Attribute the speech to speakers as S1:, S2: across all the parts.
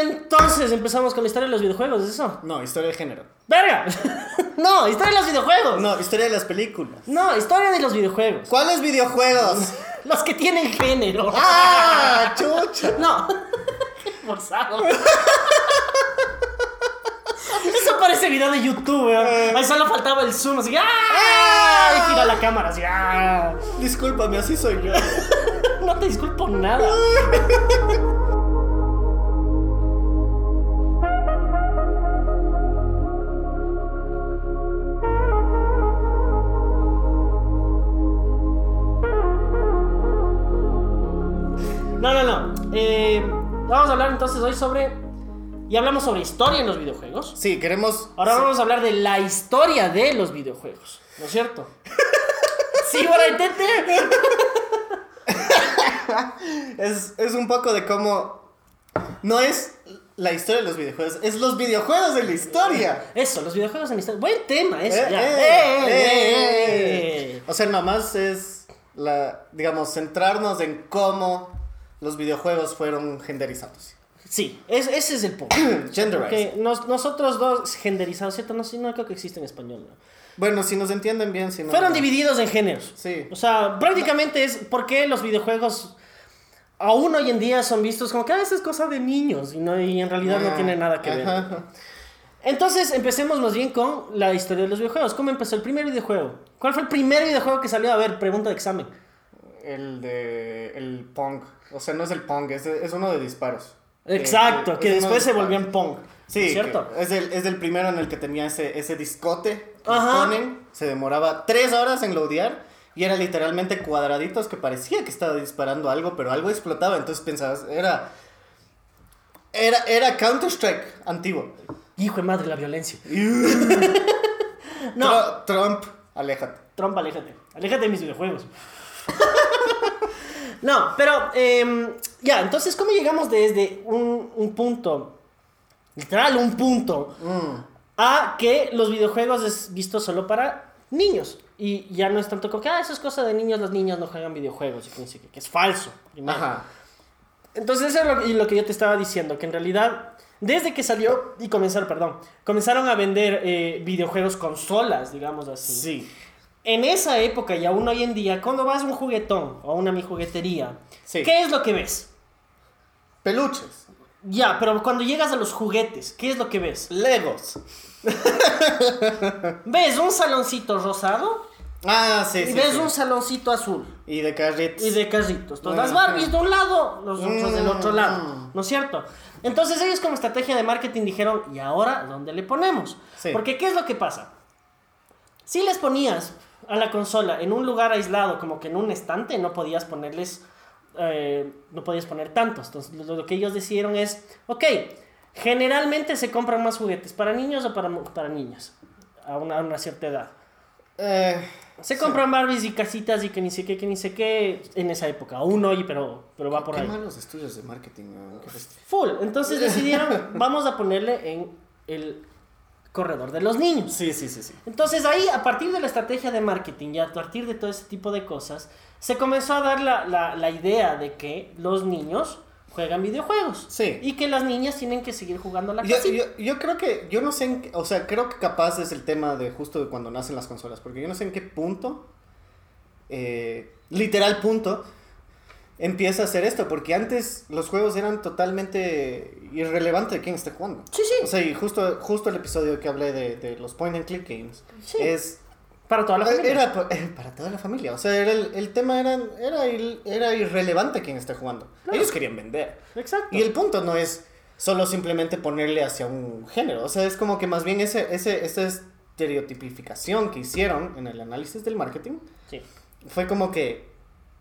S1: Entonces empezamos con la historia de los videojuegos, ¿es eso?
S2: No, historia de género.
S1: ¡Verga! no, historia de los videojuegos.
S2: No, historia de las películas.
S1: No, historia de los videojuegos.
S2: ¿Cuáles videojuegos?
S1: Los que tienen género.
S2: ¡Ah! ¡Chucha!
S1: No. Forzado. Eso parece video de YouTube, weón. Ahí solo faltaba el zoom, así. ¡Ah! Y gira la cámara, así. ¡Ah!
S2: Discúlpame, así soy yo.
S1: No te disculpo nada. No, no, no. Eh, vamos a hablar entonces hoy sobre. Y hablamos sobre historia en los videojuegos.
S2: Sí, queremos.
S1: Ahora vamos a hablar de la historia de los videojuegos. ¿No es cierto? sí, bueno, intente.
S2: Es, es un poco de cómo. No es la historia de los videojuegos, es los videojuegos de la historia.
S1: Eso, los videojuegos en la historia. Buen tema, eso.
S2: Eh,
S1: ya.
S2: eh,
S1: Eh,
S2: eh,
S1: eh, eh.
S2: O sea, nomás es la, digamos, centrarnos en cómo los videojuegos fueron genderizados.
S1: Sí, es- ese es el punto.
S2: Genderized.
S1: Nos- nosotros dos genderizados, ¿cierto? No, no creo que existe en español. ¿no?
S2: Bueno, si nos entienden bien, si no.
S1: Fueron
S2: no.
S1: divididos en géneros.
S2: Sí.
S1: O sea, prácticamente es por qué los videojuegos aún hoy en día son vistos como que "Ah, esa es cosa de niños y, no, y en realidad no
S2: Ah,
S1: tiene nada que ver.
S2: ajá.
S1: Entonces empecemos más bien con la historia de los videojuegos. ¿Cómo empezó el primer videojuego? ¿Cuál fue el primer videojuego que salió? A ver, pregunta de examen.
S2: El de. El Pong. O sea, no es el Pong, es, es uno de disparos.
S1: Exacto,
S2: Eh,
S1: que
S2: de
S1: después se volvió en Pong.
S2: Sí,
S1: ¿cierto?
S2: Es el, es el primero en el que tenía ese, ese discote que ponen. Se demoraba tres horas en loadear. Y era literalmente cuadraditos que parecía que estaba disparando algo, pero algo explotaba. Entonces pensabas, era. Era, era Counter-Strike antiguo.
S1: Hijo de madre, la violencia. no,
S2: Tru- Trump, aléjate.
S1: Trump, aléjate. Aléjate de mis videojuegos. no, pero em, ya, entonces, ¿cómo llegamos desde un, un punto, literal, un punto,
S2: Mm.
S1: a que los videojuegos es visto solo para niños? Y ya no es tanto como que, ah, eso es cosa de niños, los niños no juegan videojuegos. Y que, es falso. primero.
S2: Ajá.
S1: Entonces, eso es lo, y lo que yo te estaba diciendo, que en realidad, desde que salió, y comenzaron, perdón, comenzaron a vender eh, videojuegos consolas, digamos así.
S2: Sí.
S1: En esa época y aún hoy en día, cuando vas a un juguetón o a una mi juguetería,
S2: Sí.
S1: ¿qué es lo que ves?
S2: Peluches.
S1: Ya, pero cuando llegas a los juguetes, ¿qué es lo que ves?
S2: Legos.
S1: ¿Ves un saloncito rosado?
S2: Ah, sí,
S1: y
S2: sí.
S1: ves
S2: sí.
S1: un saloncito azul.
S2: Y de carritos.
S1: Y de carritos. Entonces, las. Barbies de un lado, los otros del otro
S2: Mm.
S1: lado. ¿No es cierto? Entonces ellos como estrategia de marketing dijeron, ¿y ahora dónde le ponemos?
S2: Sí.
S1: Porque ¿qué es lo que pasa? Si les ponías a la consola en un lugar aislado, como que en un estante, no podías ponerles, eh, no podías poner tantos. Entonces lo, lo que ellos decidieron es, ok, generalmente se compran más juguetes para niños o para, para niñas, a una, a una cierta edad.
S2: Eh,
S1: Se
S2: sí.
S1: compran Barbies y casitas y que ni sé qué, que ni sé qué en esa época. Aún hoy, pero, pero va por
S2: Qué
S1: ahí.
S2: malos estudios de marketing.
S1: Full. Entonces decidieron, vamos a ponerle en el corredor de los niños.
S2: Sí, sí, sí, sí.
S1: Entonces ahí, a partir de la estrategia de marketing y a partir de todo ese tipo de cosas, se comenzó a dar la, la, la idea de que los niños juegan videojuegos.
S2: Sí.
S1: Y que las niñas tienen que seguir jugando a la
S2: Yo, yo, yo creo que, yo no sé, en o sea, creo que capaz es el tema de justo de cuando nacen las consolas, porque yo no sé en qué punto, eh, literal punto, empieza a hacer esto, porque antes los juegos eran totalmente irrelevantes de quién esté jugando.
S1: Sí, sí.
S2: O sea, y justo, justo el episodio que hablé de, de los point and click games,
S1: Sí.
S2: es
S1: Para toda la familia.
S2: Era eh, para toda la familia. O sea, era el, el tema era, era, era irrelevante quién está jugando.
S1: Claro.
S2: Ellos querían vender.
S1: Exacto.
S2: Y el punto no es solo simplemente ponerle hacia un género. O sea, es como que más bien ese, ese, esa estereotipificación que hicieron en el análisis del marketing
S1: Sí.
S2: fue como que,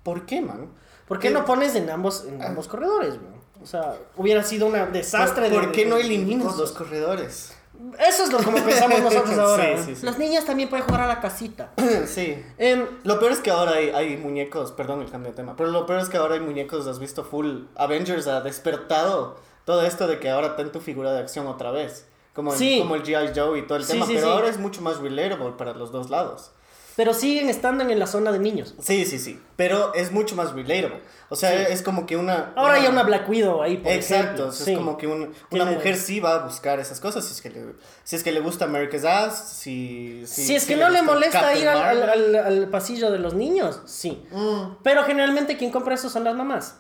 S2: ¿por qué, man?
S1: ¿Por qué no pones en ambos, en ambos corredores, güey? O sea, hubiera sido un desastre.
S2: ¿Por,
S1: de-
S2: por qué
S1: de-
S2: no eliminas los corredores?
S1: Eso es lo como pensamos nosotros ahora.
S2: Sí,
S1: ¿no?
S2: sí, sí.
S1: Las niñas también pueden jugar a la casita.
S2: sí.
S1: Em,
S2: Lo peor es que ahora hay, hay muñecos, perdón el cambio de tema, pero lo peor es que ahora hay muñecos, has visto full Avengers ha despertado todo esto de que ahora está en tu figura de acción otra vez. Como, el-
S1: Sí.
S2: como el G.I. Joe y todo el
S1: Sí,
S2: tema,
S1: sí,
S2: pero
S1: sí.
S2: ahora es mucho más relatable para los dos lados.
S1: Pero siguen estando en la zona de niños.
S2: Sí, sí, sí. Pero es mucho más relatable. O sea,
S1: Sí.
S2: es como que una.
S1: Ahora hay una Black Widow ahí, por
S2: Exacto,
S1: ejemplo. Sí.
S2: es como que un- una
S1: Tiene-
S2: mujer sí va a buscar esas cosas si es que le, si es que le gusta America's Ass, si, si,
S1: Si es
S2: si
S1: que no le molesta
S2: Captain
S1: ir al, al- al- pasillo de los niños, sí.
S2: Mm,
S1: Pero generalmente quien compra eso son las mamás.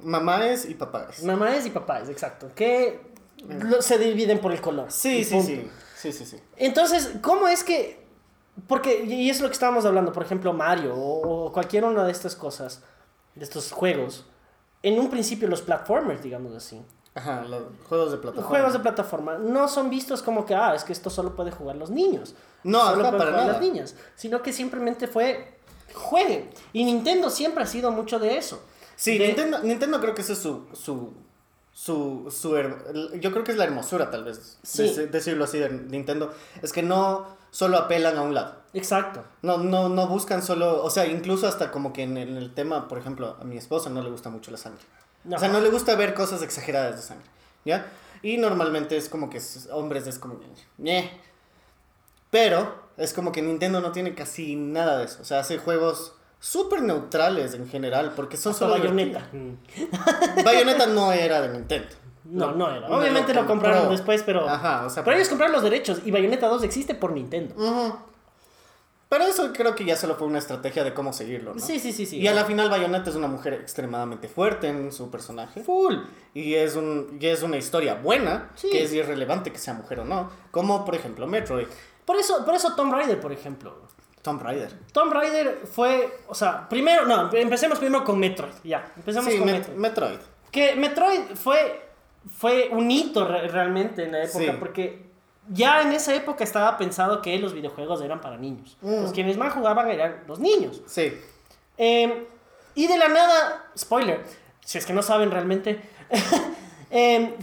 S2: mamás y papás.
S1: Mamás y papás, exacto. Que lo- se dividen por el color.
S2: Sí, sí, sí, sí, sí, sí.
S1: Entonces, ¿cómo es que.? Porque, y es lo que estábamos hablando, por ejemplo, Mario o, o cualquier una de estas cosas, de estos juegos. En un principio, los platformers, digamos así.
S2: Ajá, los juegos de plataforma.
S1: Juegos de plataforma no son vistos como que, ah, es que esto solo puede jugar los niños.
S2: No,
S1: solo
S2: para
S1: jugar
S2: nada.
S1: las niñas. Sino que simplemente fue, jueguen. Y Nintendo siempre ha sido mucho de eso.
S2: Sí,
S1: De-
S2: Nintendo, Nintendo creo que ese es su, su, su, su yo creo que es la hermosura tal vez,
S1: Sí.
S2: dec- decirlo así de Nintendo, es que no solo apelan a un lado.
S1: Exacto.
S2: No, no, no buscan solo, o sea, incluso hasta como que en el, en el tema, por ejemplo, a mi esposa no le gusta mucho la sangre. O sea, no le gusta ver cosas exageradas de sangre, ¿ya? Y normalmente es como que hombres es como. Pero es como que Nintendo no tiene casi nada de eso. O sea, hace juegos súper neutrales en general, porque son
S1: Hasta
S2: solo
S1: Bayonetta.
S2: Bayonetta no era de Nintendo.
S1: No, no era.
S2: No,
S1: Obviamente
S2: lo
S1: lo compraron
S2: compró.
S1: después, pero.
S2: Ajá, o sea,
S1: pero ellos compraron los derechos y Bayonetta 2 existe por Nintendo.
S2: Pero eso creo que ya solo fue una estrategia de cómo seguirlo, ¿no?
S1: Sí, sí, sí, sí.
S2: Y a la final Bayonetta es una mujer extremadamente fuerte en su personaje.
S1: Full.
S2: Y es, un, y es una historia buena,
S1: Sí.
S2: que es irrelevante que sea mujer o no. Como por ejemplo Metroid,
S1: Por eso, por eso Tomb Raider, por ejemplo.
S2: Tomb Raider.
S1: Tomb Raider fue, o sea, primero, no, empecemos primero con Metroid, ya, empecemos
S2: Sí,
S1: con
S2: Met-
S1: Metroid.
S2: Metroid.
S1: Que Metroid fue, fue un hito re- realmente en la época,
S2: Sí.
S1: porque ya en esa época estaba pensado que los videojuegos eran para niños.
S2: Mm.
S1: Los quienes más jugaban eran los niños.
S2: Sí.
S1: Eh, y de la nada, spoiler, si es que no saben realmente, eh,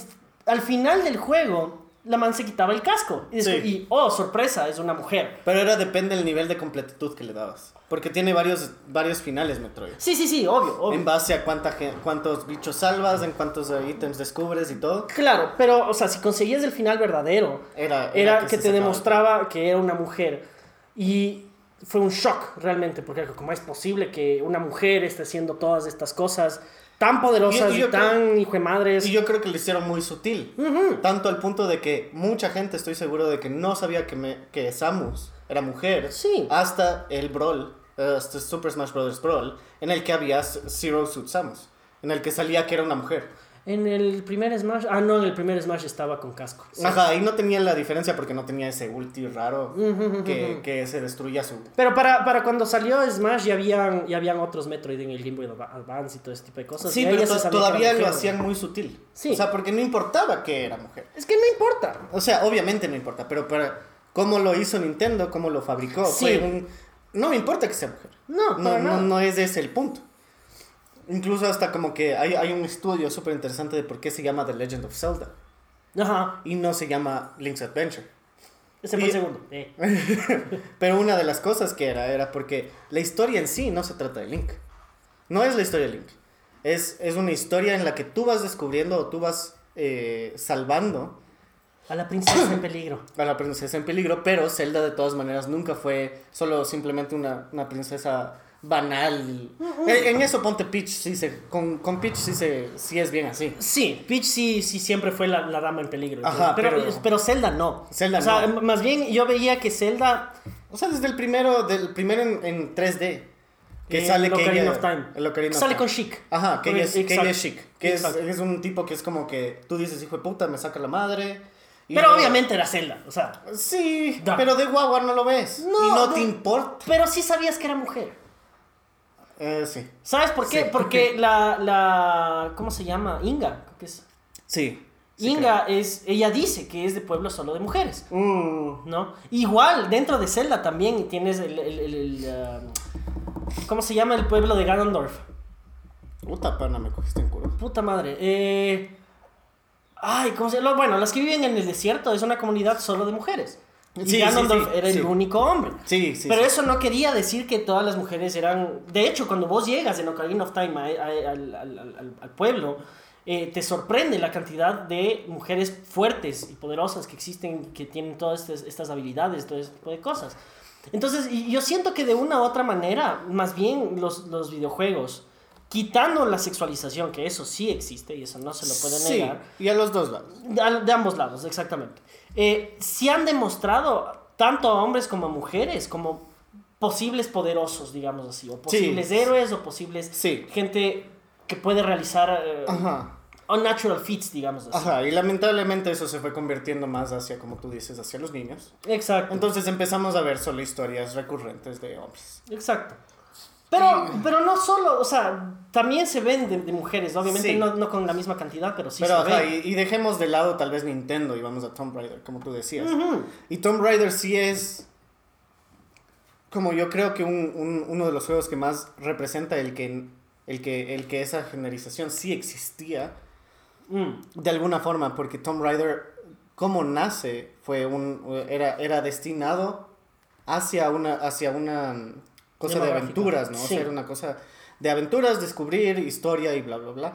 S1: al final del juego, la man se quitaba el casco. Y, después-
S2: Sí.
S1: y, oh, sorpresa, es una mujer.
S2: Pero era depende del nivel de completitud que le dabas. Porque tiene varios, varios finales Metroid.
S1: Sí, sí, sí, obvio, obvio.
S2: En base a cuánta, cuántos bichos salvas, en cuántos ítems descubres y todo.
S1: Claro, pero, o sea, si conseguías el final verdadero,
S2: Era,
S1: era que te
S2: sacaba.
S1: demostraba que era una mujer. Y fue un shock realmente, porque como es posible que una mujer esté haciendo todas estas cosas tan poderosas
S2: Y-
S1: tan hijo de madres.
S2: Y yo creo que lo hicieron muy sutil. Tanto al punto de que mucha gente, estoy seguro de que no sabía que, me- que Samus era mujer.
S1: Sí.
S2: Hasta el Brawl, hasta Super Smash Bros. Brawl, en el que había Zero Suit Samus. En el que salía que era una mujer.
S1: En el primer Smash, ah, no, en el primer Smash estaba con casco. Sí.
S2: Ajá, y no tenía la diferencia porque no tenía ese ulti raro que, que se destruía su...
S1: Pero para, para cuando salió Smash ya habían, ya habían otros Metroid en el Game Boy Adva- Advance y todo ese tipo de cosas.
S2: Sí,
S1: y ahí
S2: pero to- todavía lo
S1: mujer.
S2: hacían muy sutil.
S1: Sí.
S2: O sea, porque no importaba que era mujer.
S1: Es que no importa.
S2: O sea, obviamente no importa, pero para cómo lo hizo Nintendo, cómo lo fabricó,
S1: Sí.
S2: fue un... No me importa que sea mujer.
S1: No,
S2: No, no,
S1: nada.
S2: no es ese el punto. Incluso hasta como que hay, hay un estudio súper interesante de por qué se llama The Legend of Zelda
S1: Ajá,
S2: y no se llama Link's Adventure.
S1: ese fue el segundo. Eh.
S2: Pero una de las cosas que era era porque la historia en sí no se trata de Link. No es la historia de Link. Es, es una historia en la que tú vas descubriendo o tú vas eh, salvando
S1: A la princesa en peligro.
S2: a la princesa en peligro, pero Zelda de todas maneras nunca fue solo simplemente una, una princesa banal. En, en eso ponte Peach, sí se, con, con Peach sí, se, sí es bien así.
S1: Sí, Peach sí, sí siempre fue la, la dama en peligro.
S2: Ajá,
S1: pero,
S2: pero-
S1: pero Zelda no.
S2: Zelda
S1: o sea,
S2: no.
S1: más bien yo veía que Zelda
S2: O sea, desde el primero, del primero en, en 3D, que
S1: En
S2: sale que
S1: Ocarina
S2: ella-
S1: of Time.
S2: el Ocarina of
S1: sale
S2: Time.
S1: con Chic.
S2: Ajá, que ella es, que ella es chic. Que es, es un tipo que es como que tú dices, hijo de puta, me saca la madre.
S1: Pero
S2: luego-
S1: obviamente era Zelda, o sea.
S2: Sí,
S1: Da.
S2: pero de guagua no lo ves.
S1: No,
S2: y no,
S1: no.
S2: te importa.
S1: Pero sí sabías que era mujer.
S2: Eh, sí.
S1: ¿Sabes por qué?
S2: Sí.
S1: Porque la, la. ¿Cómo se llama? Inga. creo que es.
S2: Sí. sí,
S1: Inga es. Ella dice que es de pueblo solo de mujeres.
S2: Mm,
S1: ¿No? Igual, dentro de Zelda también tienes el. el- el- el, um, ¿Cómo se llama el pueblo de Ganondorf?
S2: puta pana, me cogiste en culo.
S1: Puta madre. Eh... Ay, ¿cómo se llama? Bueno, las que viven en el desierto es una comunidad solo de mujeres. Y
S2: Sí, sí,
S1: Ganondorf
S2: sí,
S1: era el único hombre.
S2: Sí, sí.
S1: Pero eso no quería decir que todas las mujeres eran... De hecho, cuando vos llegas en Ocarina of Time a- a- al, al- al- al pueblo, eh, te sorprende la cantidad de mujeres fuertes y poderosas que existen, que tienen todas estas, estas habilidades, todo ese tipo de cosas. Entonces, yo siento que de una u otra manera, más bien los, los videojuegos, quitando la sexualización, que eso sí existe y eso no se lo puede
S2: Sí,
S1: negar,
S2: y a los dos lados.
S1: de, ambos lados, exactamente. Eh, sí han demostrado, tanto a hombres como a mujeres, como posibles poderosos, digamos así, o posibles héroes, o posibles
S2: Sí.
S1: gente que puede realizar eh, unnatural feats, digamos así.
S2: Ajá, y lamentablemente eso se fue convirtiendo más hacia, como tú dices, hacia los niños.
S1: Exacto.
S2: Entonces empezamos a ver solo historias recurrentes de hombres.
S1: Exacto. Pero, pero no solo, o sea, también se ven de, de mujeres, obviamente
S2: Sí.
S1: no, no con la misma cantidad, pero sí
S2: Pero
S1: se
S2: ajá,
S1: ven.
S2: y, y dejemos de lado tal vez Nintendo y vamos a Tomb Raider, como tú decías. Y Tomb Raider sí es como yo creo que un- un- uno de los juegos que más representa el que, el, que, el que esa generización sí existía
S1: Mm.
S2: de alguna forma, porque Tomb Raider, como nace, fue un, era, era destinado hacia una, hacia una cosa de aventuras, ¿no? O
S1: Sí.
S2: sea, era una cosa de aventuras, descubrir historia y bla, bla, bla.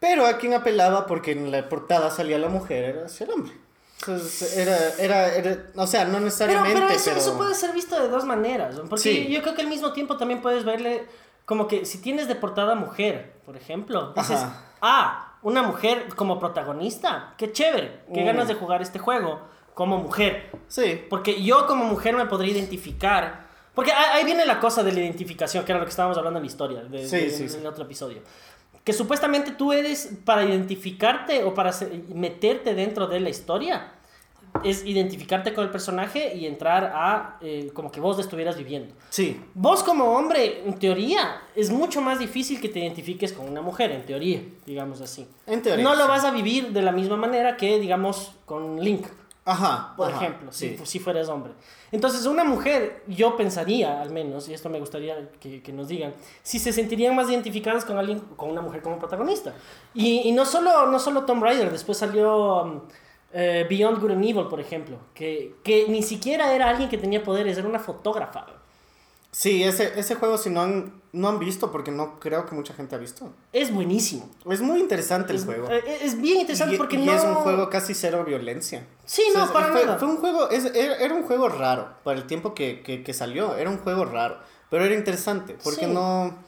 S2: Pero a quien apelaba, porque en la portada salía la mujer, era hacia el hombre. Entonces, era, era, era- o sea, no necesariamente,
S1: pero
S2: pero...
S1: eso, eso puede ser visto de dos maneras, ¿no? porque
S2: Sí.
S1: yo creo que al mismo tiempo también puedes verle como que si tienes de portada mujer, por ejemplo, dices,
S2: Ajá.
S1: ah, una mujer como protagonista, qué chévere, qué
S2: Mm.
S1: ganas de jugar este juego como mujer.
S2: Sí,
S1: Porque yo como mujer me podría identificar. Porque ahí viene la cosa de la identificación, que era lo que estábamos hablando en la historia, de,
S2: Sí,
S1: de-
S2: sí,
S1: en
S2: sí.
S1: el otro episodio. Que supuestamente tú eres, para identificarte o para meterte dentro de la historia, es identificarte con el personaje y entrar a eh, como que vos estuvieras viviendo.
S2: sí,
S1: Vos como hombre, en teoría, es mucho más difícil que te identifiques con una mujer, en teoría, digamos así.
S2: en teoría.
S1: No lo vas a vivir de la misma manera que, digamos, con Link
S2: Ajá,
S1: por
S2: ajá,
S1: ejemplo,
S2: sí.
S1: si, si fueras hombre. Entonces, una mujer, yo pensaría, al menos, y esto me gustaría que, que nos digan, si se sentirían más identificadas con alguien, con una mujer como protagonista. Y, y no, solo, no solo Tomb Raider, después salió um, eh, Beyond Good and Evil, por ejemplo, que, que ni siquiera era alguien que tenía poderes, era una fotógrafa.
S2: Sí, ese, ese juego si no han, no han visto, porque no creo que mucha gente ha visto.
S1: Es buenísimo.
S2: Es muy interesante el
S1: Es,
S2: juego.
S1: eh, es bien interesante
S2: y,
S1: porque
S2: y
S1: no...
S2: es un juego casi cero violencia.
S1: Sí,
S2: O sea,
S1: no, para
S2: fue,
S1: nada.
S2: fue un juego, es- era, era un juego raro para el tiempo que, que, que salió. Era un juego raro, pero era interesante porque
S1: Sí.
S2: no,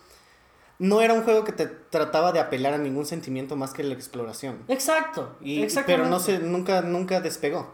S2: no era un juego que te trataba de apelar a ningún sentimiento más que la exploración.
S1: Exacto.
S2: Y,
S1: exactamente.
S2: pero no se, nunca, nunca despegó.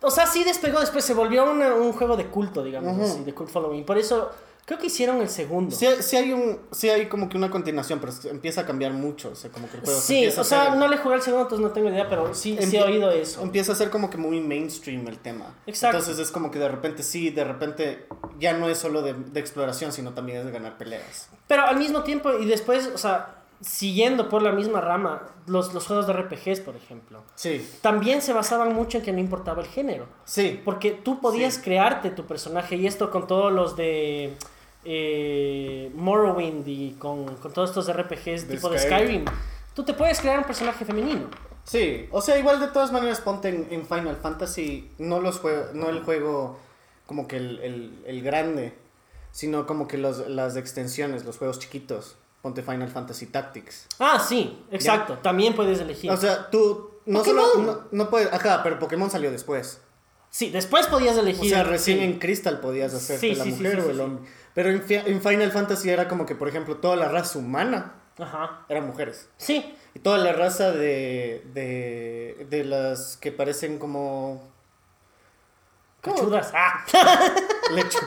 S1: O sea, sí despegó, después se volvió una- un juego de culto, digamos así, de cult following. Por eso creo que hicieron el segundo.
S2: Sí, sí hay un, sí hay como que una continuación, pero empieza a cambiar mucho. O sea, como que el juego
S1: Sí, o sea, no le jugué al segundo, entonces no tengo idea, pero sí, sí he oído eso.
S2: Empieza a ser como que muy mainstream el tema.
S1: Exacto.
S2: Entonces es como que de repente sí, de repente ya no es solo de, de exploración, sino también es de ganar peleas.
S1: Pero al mismo tiempo, y después, o sea, siguiendo por la misma rama, los, los juegos de RPGs, por ejemplo,
S2: Sí,
S1: también se basaban mucho en que no importaba el género.
S2: sí.
S1: Porque tú podías
S2: Sí.
S1: crearte tu personaje, y esto con todos los de eh, Morrowind y con, con todos estos RPGs
S2: De
S1: tipo de
S2: Skyrim.
S1: Skyrim. Tú te puedes crear un personaje femenino.
S2: Sí, o sea, igual de todas maneras ponte en, en Final Fantasy, no los juego, no el juego como que el, el, el grande, sino como que los, las extensiones, los juegos chiquitos. Ponte Final Fantasy Tactics.
S1: Ah, sí, exacto. También puedes elegir.
S2: O sea, tú no
S1: Pokémon.
S2: solo no, no puedes, ajá, pero Pokémon salió después.
S1: sí, después podías
S2: O
S1: elegir.
S2: sea, recién
S1: sí.
S2: en Crystal podías hacerte
S1: Sí,
S2: la
S1: sí,
S2: mujer o el hombre. Pero en, Fi- en Final Fantasy era como que, por ejemplo, toda la raza humana
S1: Ajá.
S2: eran mujeres.
S1: Sí,
S2: Y toda la raza de, de, de las que parecen como...
S1: Cachudas. Ah,
S2: Lecho.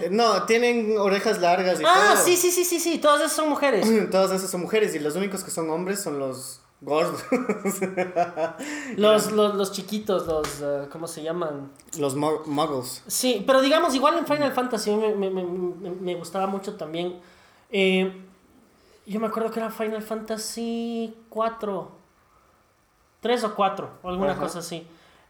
S2: Eh, No, tienen orejas largas y
S1: Ah,
S2: todo.
S1: sí, sí, sí, sí, sí. Todas esas son mujeres.
S2: Todas esas son mujeres y los únicos que son hombres son los gordos.
S1: Los, los, los chiquitos, los. eh, ¿Cómo se llaman?
S2: los mu- muggles.
S1: Sí, pero digamos, igual en Final Fantasy me, me, me, me- me gustaba mucho también. eh, yo me acuerdo que era Final Fantasy 4. 3 o 4, o alguna
S2: Ajá.
S1: cosa así.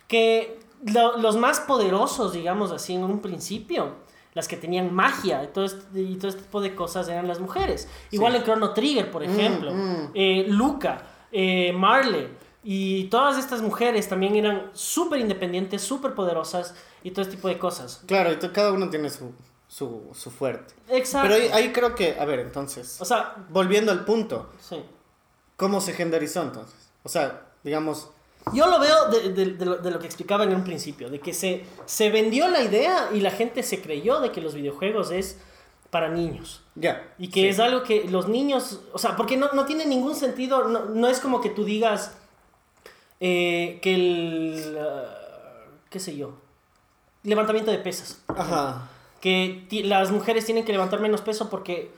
S1: Que lo- los más poderosos, digamos así, en un principio, las que tenían magia y todo este, y todo este tipo de cosas eran las mujeres. Igual en Chrono Trigger, por ejemplo.
S2: mm.
S1: eh, Luca, eh, Marley. Y todas estas mujeres también eran súper independientes, súper poderosas y todo este tipo de cosas.
S2: Claro, y cada uno tiene su, su, su fuerte.
S1: Exacto.
S2: Pero ahí, ahí creo que, a ver, entonces,
S1: O sea,
S2: volviendo al punto,
S1: sí.
S2: ¿cómo se genderizó entonces? O sea, digamos,
S1: Yo lo veo de, de- de lo, de lo que explicaba en un principio, de que se, se vendió la idea y la gente se creyó de que los videojuegos es para niños.
S2: Ya.
S1: Y que
S2: sí.
S1: es algo que los niños, o sea, porque no, no tiene ningún sentido, no, no es como que tú digas eh, que el, ah, qué sé yo, levantamiento de pesas.
S2: Ajá.
S1: Que las mujeres tienen que levantar menos peso porque,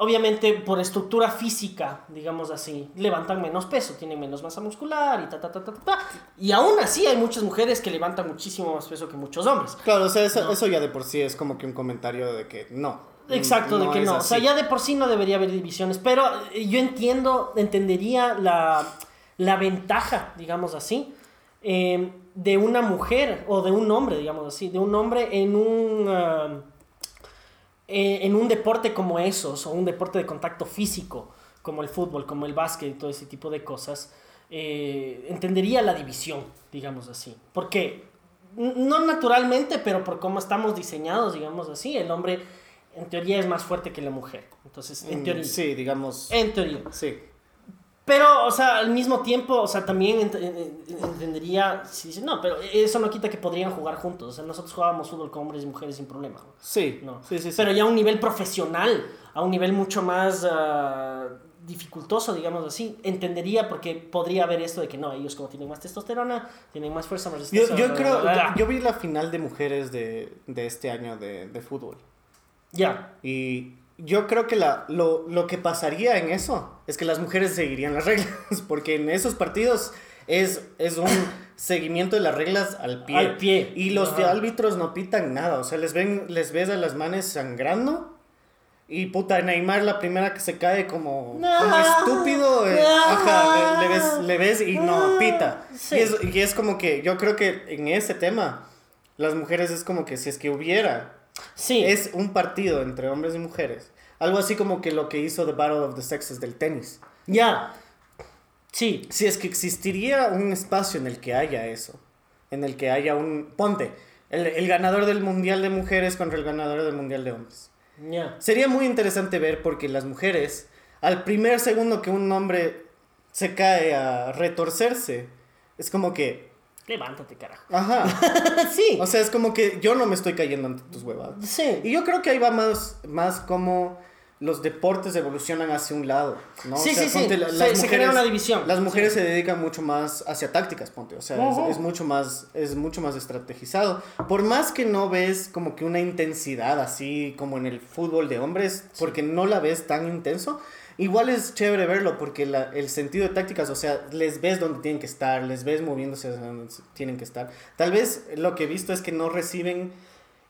S1: obviamente, por estructura física, digamos así, levantan menos peso, tienen menos masa muscular y ta, ta, ta, ta, ta, ta. Y aún así hay muchas mujeres que levantan muchísimo más peso que muchos hombres.
S2: Claro, o sea, eso,
S1: No.
S2: eso ya de por sí es como que un comentario de que no.
S1: Exacto, de que no. O sea, ya de por sí no debería haber divisiones. Pero eh, yo entiendo, entendería la, la ventaja, digamos así, eh, de una mujer o de un hombre, digamos así, de un hombre en un, ah, eh, en un deporte como esos, o un deporte de contacto físico, como el fútbol, como el básquet y todo ese tipo de cosas, eh, entendería la división, digamos así. Porque no naturalmente, pero por cómo estamos diseñados, digamos así, el hombre en teoría es más fuerte que la mujer. Entonces, en
S2: Mm,
S1: teoría.
S2: Sí, digamos.
S1: En teoría.
S2: Sí.
S1: Pero, o sea, al mismo tiempo, o sea, también ent- en- en- entendería, si dicen, no, pero eso no quita que podrían jugar juntos. O sea, nosotros jugábamos fútbol con hombres y mujeres sin problema.
S2: Sí.
S1: No.
S2: Sí, sí, sí.
S1: Pero ya a un nivel profesional, a un nivel mucho más ah, dificultoso, digamos así, entendería porque podría haber esto de que no, ellos como tienen más testosterona, tienen más fuerza, más resistencia.
S2: yo creo, yo vi la final de mujeres de, de este año de, de fútbol.
S1: Ya,
S2: Y yo creo que la, lo, lo que pasaría en eso es que las mujeres seguirían las reglas, porque en esos partidos es, es un seguimiento de las reglas al pie.
S1: Al pie.
S2: Y los
S1: Ajá.
S2: árbitros no pitan nada, o sea, les, ven, les ves a las manes sangrando. Y puta, Neymar la primera que se cae como, como
S1: No.
S2: estúpido, eh,
S1: No.
S2: ajá, le, le ves, le ves y no pita.
S1: Sí.
S2: Y, es, y es como que yo creo que en ese tema, las mujeres es como que si es que hubiera
S1: sí.
S2: es un partido entre hombres y mujeres. Algo así como que lo que hizo The Battle of the Sexes del tenis.
S1: Ya. Sí.
S2: Si es que existiría un espacio en el que haya eso, en el que haya un... Ponte, el, el ganador del Mundial de Mujeres contra el ganador del Mundial de Hombres.
S1: Ya.
S2: Sería muy interesante ver porque las mujeres, al primer segundo que un hombre se cae a retorcerse, es como que...
S1: Levántate, carajo.
S2: Ajá.
S1: sí.
S2: O sea, es como que yo no me estoy cayendo ante tus huevadas.
S1: sí.
S2: Y yo creo que ahí va más, más como los deportes evolucionan hacia un lado, ¿no?
S1: Sí,
S2: O sea,
S1: sí, sí.
S2: la-
S1: Se- se genera una división.
S2: Las mujeres se dedican mucho más hacia tácticas, ponte. O sea, es, mucho más, es mucho más estrategizado. Por más que no ves como que una intensidad así como en el fútbol de hombres, porque no la ves tan intenso, igual es chévere verlo porque la- el sentido de tácticas, o sea, les ves donde tienen que estar, les ves moviéndose donde tienen que estar. Tal vez lo que he visto es que no reciben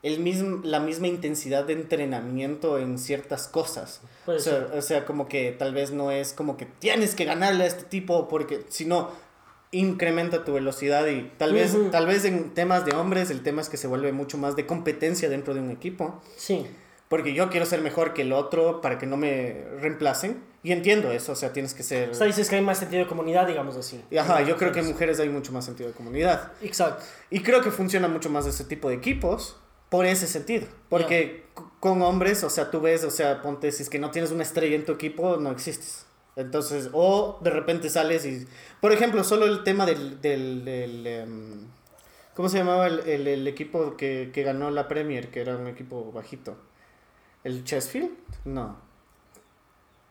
S2: el mismo, la misma intensidad de entrenamiento en ciertas cosas. O, sea,
S1: ser.
S2: o sea, como que tal vez no es como que tienes que ganarle a este tipo porque sino incrementa tu velocidad y tal vez tal vez en temas de hombres el tema es que se vuelve mucho más de competencia dentro de un equipo
S1: Sí.
S2: Porque yo quiero ser mejor que el otro para que no me reemplacen y entiendo eso o sea tienes que ser
S1: O sea, dices que hay más sentido de comunidad, digamos así.
S2: y ajá yo creo que en mujeres hay mucho más sentido de comunidad
S1: Exacto.
S2: y creo que funciona mucho más ese tipo de equipos por ese sentido. Porque c- con hombres, o sea, tú ves, o sea, ponte, si es que no tienes una estrella en tu equipo, no existes. Entonces, o de repente sales y... Por ejemplo, solo el tema del... del, del, em, ¿Cómo se llamaba el, el, el equipo que, que ganó la Premier? Que era un equipo bajito. ¿El Chesfield? No.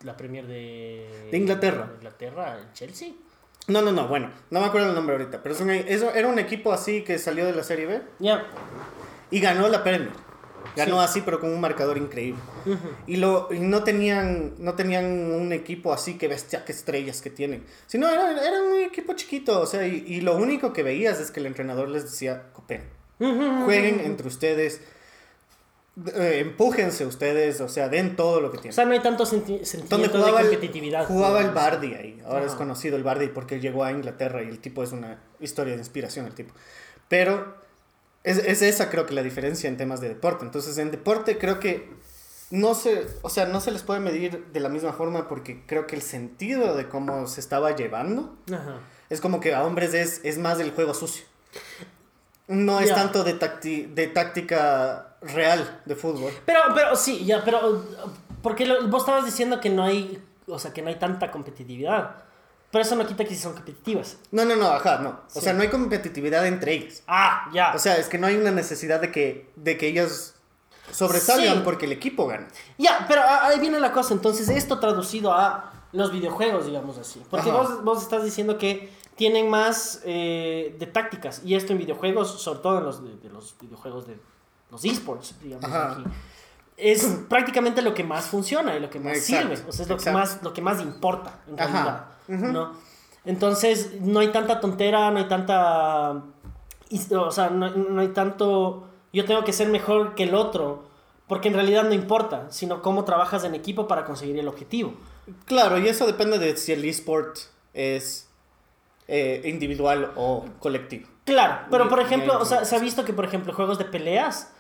S1: La Premier de...
S2: De Inglaterra.
S1: de Inglaterra, el Chelsea.
S2: No, no, no, bueno, no me acuerdo el nombre ahorita, pero es un- eso era un equipo así que salió de la Serie B
S1: Ya.
S2: y ganó la Premier. Ganó
S1: Sí.
S2: así, pero con un marcador increíble. Y, lo, y no, tenían, no tenían un equipo así que bestia, que estrellas que tienen. Sino era, era un equipo chiquito, o sea, y, y lo único que veías es que el entrenador les decía, cooperen, jueguen entre ustedes, eh, empújense ustedes, o sea, den todo lo que
S1: O
S2: tienen.
S1: sea, no hay tanto senti- sentimiento de
S2: jugaba, el,
S1: competitividad.
S2: jugaba el. Bardi ahí. Ahora es
S1: Ajá.
S2: conocido el Bardi porque llegó a Inglaterra y el tipo es una historia de inspiración, el tipo. Pero es, es esa creo que la diferencia en temas de deporte. Entonces, en deporte creo que no se, o sea, no se les puede medir de la misma forma porque creo que el sentido de cómo se estaba llevando
S1: Ajá.
S2: es como que a hombres es, es más del juego sucio. No es tanto de, de táctica real de fútbol.
S1: Pero, pero sí, ya, pero... Porque lo- vos estabas diciendo que no hay... O sea, que no hay tanta competitividad. Pero eso no quita que sí son competitivas.
S2: No, no, no, ajá, no. O
S1: Sí.
S2: sea, no hay competitividad entre ellas.
S1: Ah, ya.
S2: O sea, es que no hay una necesidad de que, de que ellas sobresalgan
S1: Sí.
S2: porque el equipo gana.
S1: Ya, pero ahí viene la cosa. Entonces, esto traducido a los videojuegos, digamos así. Porque vos, vos estás diciendo que tienen más eh, de tácticas. Y esto en videojuegos, sobre todo en los, de, de los videojuegos de los esports, digamos
S2: Ajá.
S1: aquí. Es prácticamente lo que más funciona y lo que más
S2: Exacto,
S1: sirve. O sea, es lo que, más, lo que más importa, en realidad. Entonces, no hay tanta tontera, no hay tanta... O sea, no, no hay tanto... Yo tengo que ser mejor que el otro, porque en realidad no importa, sino cómo trabajas en equipo para conseguir el objetivo.
S2: Claro, y eso depende de si el esport es eh, individual o colectivo.
S1: Claro, pero por ejemplo, o sea, se ha visto que, por ejemplo, juegos de peleas,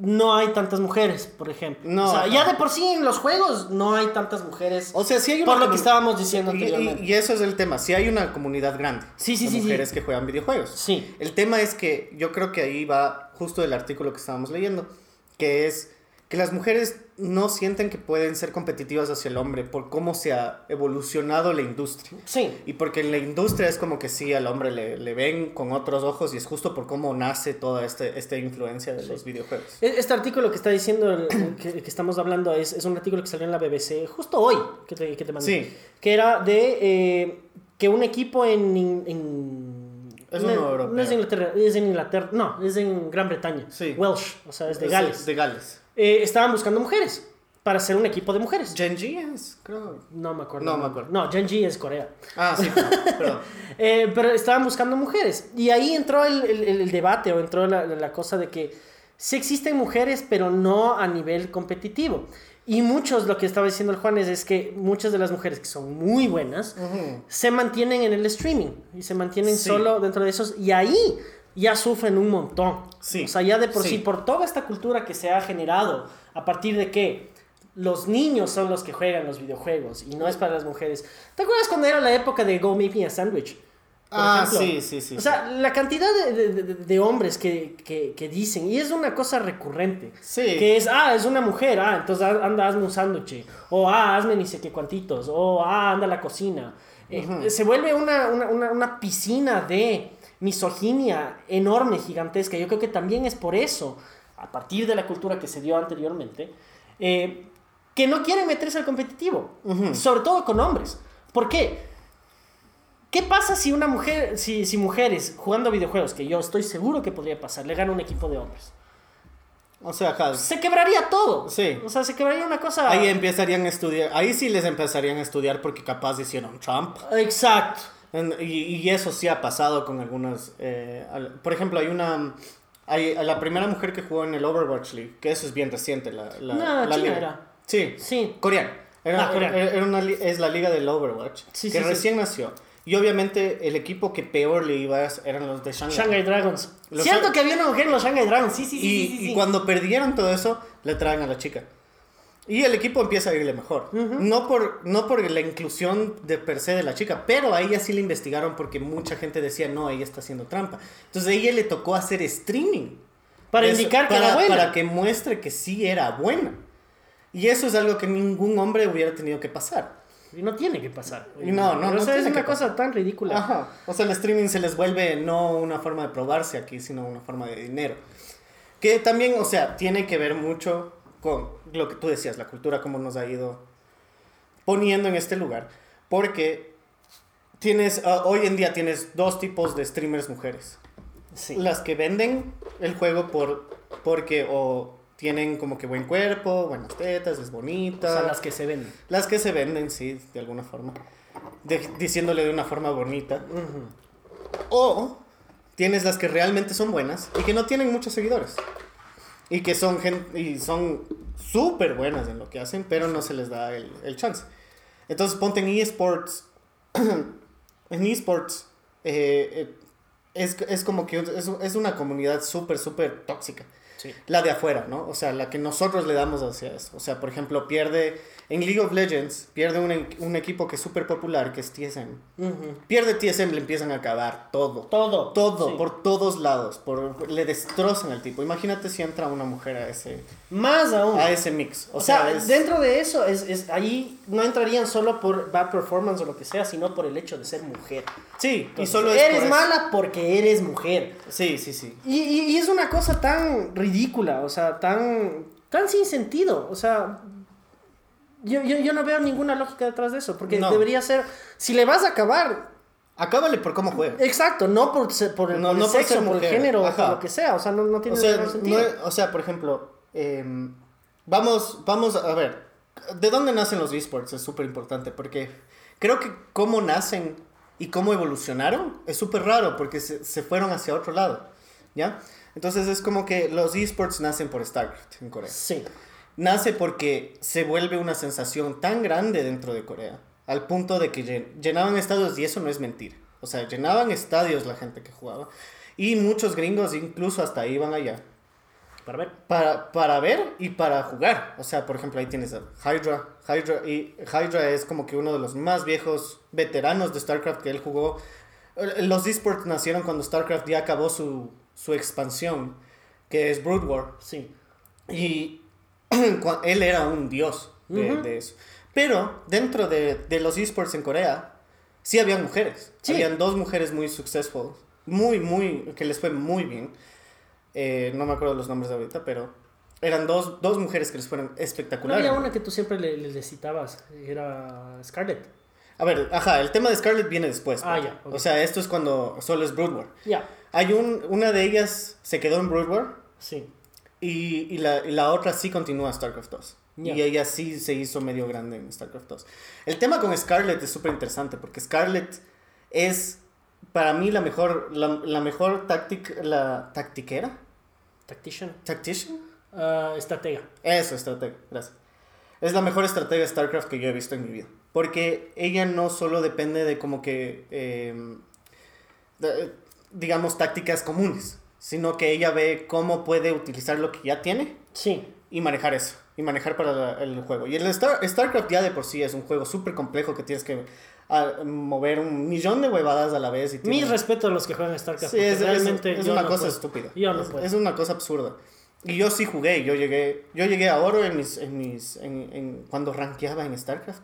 S1: no hay tantas mujeres, por ejemplo.
S2: No,
S1: o sea, ya de por sí en los juegos no hay tantas mujeres.
S2: O sea, si hay una
S1: Por lo que estábamos diciendo
S2: y,
S1: anteriormente.
S2: y eso es el tema. Si hay una comunidad grande
S1: Sí, sí,
S2: de
S1: sí, sí.
S2: mujeres que juegan videojuegos.
S1: Sí.
S2: El tema es que yo creo que ahí va justo el artículo que estábamos leyendo, que es que las mujeres no sienten que pueden ser competitivas hacia el hombre por cómo se ha evolucionado la industria.
S1: Sí.
S2: Y porque en la industria es como que sí, al hombre le, le ven con otros ojos y es justo por cómo nace toda este, esta influencia de los videojuegos.
S1: E- Este artículo que está diciendo, el- que, que estamos hablando, es, es un artículo que salió en la BBC justo hoy, que te, que te mandé.
S2: Sí.
S1: Que era de eh, que un equipo en... en-
S2: Es
S1: no,
S2: uno europeo.
S1: no es Inglaterra, es en Inglaterra, no, es en Gran Bretaña.
S2: Sí.
S1: Welsh, o sea, es de
S2: Es
S1: Gales.
S2: De Gales.
S1: Eh, estaban buscando mujeres para hacer un equipo de mujeres.
S2: Genji es, creo.
S1: No me acuerdo.
S2: No me acuerdo.
S1: No, Genji es Corea.
S2: Ah, sí, perdón.
S1: Eh, pero estaban buscando mujeres. Y ahí entró el, el- el debate o entró la, la cosa de que sí existen mujeres, pero no a nivel competitivo. Y muchos, lo que estaba diciendo el Juanes, es que muchas de las mujeres que son muy buenas
S2: Ujú.
S1: se mantienen en el streaming y se mantienen
S2: Sí.
S1: solo dentro de esos. Y ahí ya sufren un montón.
S2: Sí.
S1: O sea, ya de por sí.
S2: Sí.
S1: por toda esta cultura que se ha generado a partir de que los niños son los que juegan los videojuegos y no es para las mujeres. ¿Te acuerdas cuando era la época de Go Make Me a Sandwich? Por
S2: Ah,
S1: ejemplo.
S2: sí, sí, sí.
S1: O sea, la cantidad de, de- de- de hombres que, que- que dicen, y es una cosa recurrente,
S2: Sí.
S1: que es, ah, es una mujer, ah, entonces anda, hazme un sándwich, o ah, hazme ni sé qué cuantitos, o ah, anda a la cocina. Eh, Se vuelve una, una, una, una piscina de misoginia enorme, gigantesca. Yo creo que también es por eso, a partir de la cultura que se dio anteriormente, eh, que no quieren meterse al competitivo, sobre todo con hombres. ¿Por qué? ¿Qué pasa si una mujer, si, si mujeres jugando videojuegos, que yo estoy seguro que podría pasar, le gana un equipo de hombres?
S2: O sea,
S1: Se quebraría todo.
S2: Sí.
S1: O sea, se quebraría una cosa.
S2: ahí empezarían a estudiar, ahí sí les empezarían a estudiar porque capaz hicieron Trump.
S1: Exacto.
S2: En- Y, y eso sí ha pasado con algunas. eh, al- por ejemplo, hay una. Hay, la primera mujer que jugó en el Overwatch League, que eso es bien reciente. La, la,
S1: No,
S2: la
S1: China
S2: liga.
S1: era.
S2: Sí,
S1: Sí.
S2: coreana. Era,
S1: Ah, coreana.
S2: era- era una es la liga del Overwatch,
S1: Sí,
S2: que
S1: sí, sí.
S2: recién nació. Y obviamente el equipo que peor le iba eran los de Shanghai.
S1: Shanghai Dragons.
S2: Los
S1: Cierto que había una mujer en los Shanghai Dragons. Sí, sí, sí.
S2: y,
S1: sí, sí,
S2: y
S1: sí.
S2: cuando perdieron todo eso, le traen a la chica. Y el equipo empieza a irle mejor. no, por, no por la inclusión de per se de la chica, pero a ella sí le investigaron porque mucha gente decía, no, ella está haciendo trampa. Entonces a ella le tocó hacer streaming.
S1: Para
S2: Eso-
S1: indicar que
S2: para,
S1: era buena.
S2: Para que muestre que sí era buena. Y eso es algo que ningún hombre hubiera tenido que pasar.
S1: Y no tiene que pasar.
S2: Y no, no,
S1: O
S2: no
S1: sea, es una cosa tan ridícula.
S2: Ajá. O sea, el streaming se les vuelve no una forma de probarse aquí, sino una forma de dinero. Que también, o sea, tiene que ver mucho con lo que tú decías, la cultura, cómo nos ha ido poniendo en este lugar. Porque tienes, ah, hoy en día tienes dos tipos de streamers mujeres.
S1: Sí.
S2: Las que venden el juego por, porque o tienen como que buen cuerpo, buenas tetas, es
S1: O
S2: bonita.
S1: sea, las que se venden.
S2: Las que se venden, sí, de alguna forma. De- diciéndole de una forma bonita. O tienes las que realmente son buenas y que no tienen muchos seguidores. Y que son gente y son súper buenas en lo que hacen, pero no se les da el, el chance. Entonces ponte en eSports. en eSports eh, eh, es, es como que es, es una comunidad súper, súper tóxica.
S1: Sí.
S2: la de afuera, ¿no? O sea, la que nosotros le damos hacia eso. O sea, por ejemplo, pierde en League of Legends, pierde un, un equipo que es súper popular, que es TSM. Pierde TSM, le empiezan a acabar todo.
S1: Todo.
S2: Todo,
S1: Sí.
S2: por todos lados, por, le destrozan al tipo. Imagínate si entra una mujer a ese,
S1: Más aún.
S2: a ese mix. O,
S1: O sea,
S2: es-
S1: dentro de eso, es, es, ahí no entrarían solo por bad performance o lo que sea, sino por el hecho de ser mujer.
S2: Sí, y
S1: Entonces,
S2: solo es
S1: eres
S2: por
S1: mala porque eres mujer.
S2: Sí, sí, sí.
S1: Y, y- y es una cosa tan ridícula, o sea, tan, tan sin sentido. O sea, yo, yo, yo no veo ninguna lógica detrás de eso, porque
S2: No.
S1: debería ser, si le vas a acabar,
S2: Acábale por cómo juega.
S1: exacto, no por, por el,
S2: No-
S1: por el
S2: no por
S1: sexo,
S2: ser
S1: por el género, o
S2: ajá.
S1: por lo que sea, o sea, no, no tiene
S2: O sea,
S1: ningún sentido.
S2: no o sea, por ejemplo, em, vamos, vamos a ver, ¿de dónde nacen los esports? Es súper importante porque creo que cómo nacen y cómo evolucionaron es súper raro porque se, se fueron hacia otro lado, ¿ya? Entonces es como que los esports nacen por StarCraft en Corea.
S1: Sí,
S2: Nace porque se vuelve una sensación tan grande dentro de Corea, al punto de que llen- llenaban estadios y eso no es mentira. O sea, llenaban estadios la gente que jugaba. Y muchos gringos incluso hasta iban allá
S1: para ver.
S2: para, para ver y para jugar. O sea, por ejemplo, ahí tienes a Hydra. Hydra, y Hydra es como que uno de los más viejos veteranos de StarCraft que él jugó. Los esports nacieron cuando StarCraft ya acabó su, su expansión, que es Brood War.
S1: Sí.
S2: Y él era un dios de, de eso. Pero dentro de, de los esports en Corea, sí había mujeres.
S1: Sí.
S2: Habían dos mujeres muy successful. Muy, muy, que les fue muy bien. Eh, no me acuerdo los nombres ahorita, pero eran dos, dos mujeres que les fueron
S1: No
S2: espectaculares.
S1: había una que tú siempre le, le- le citabas, era Scarlett.
S2: A ver, ajá, el tema de Scarlett viene después.
S1: Ah,
S2: pues.
S1: ya.
S2: O sea, esto es cuando solo es Brood War.
S1: Ya,
S2: Hay un, una de ellas se quedó en Brood War
S1: sí.
S2: Y, y la, y la otra sí continúa StarCraft 2.
S1: Ya.
S2: Y ella sí se hizo medio grande en StarCraft 2. El tema con Scarlett es súper interesante porque Scarlett es para mí la mejor, la, la mejor táctica, la tactiquera,
S1: Tactician.
S2: tactician.
S1: Ah, estratega.
S2: Eso, estratega, gracias. Es la mejor estratega de StarCraft que yo he visto en mi vida. Porque ella no solo depende de como que, eh, de- digamos, tácticas comunes, sino que ella ve cómo puede utilizar lo que ya tiene
S1: Sí.
S2: y manejar eso. Y manejar para el juego. Y el Star, StarCraft ya de por sí es un juego súper complejo que tienes que ah, mover un millón de huevadas a la vez. Y
S1: Mi
S2: tienes-
S1: respeto a los que juegan StarCraft.
S2: Sí, es,
S1: realmente
S2: es una
S1: no
S2: cosa
S1: puedo.
S2: estúpida.
S1: Yo no
S2: es,
S1: puedo.
S2: es una cosa absurda. Y yo sí jugué, yo llegué, yo llegué a oro en mis, en mis, en, en- cuando rankeaba en StarCraft.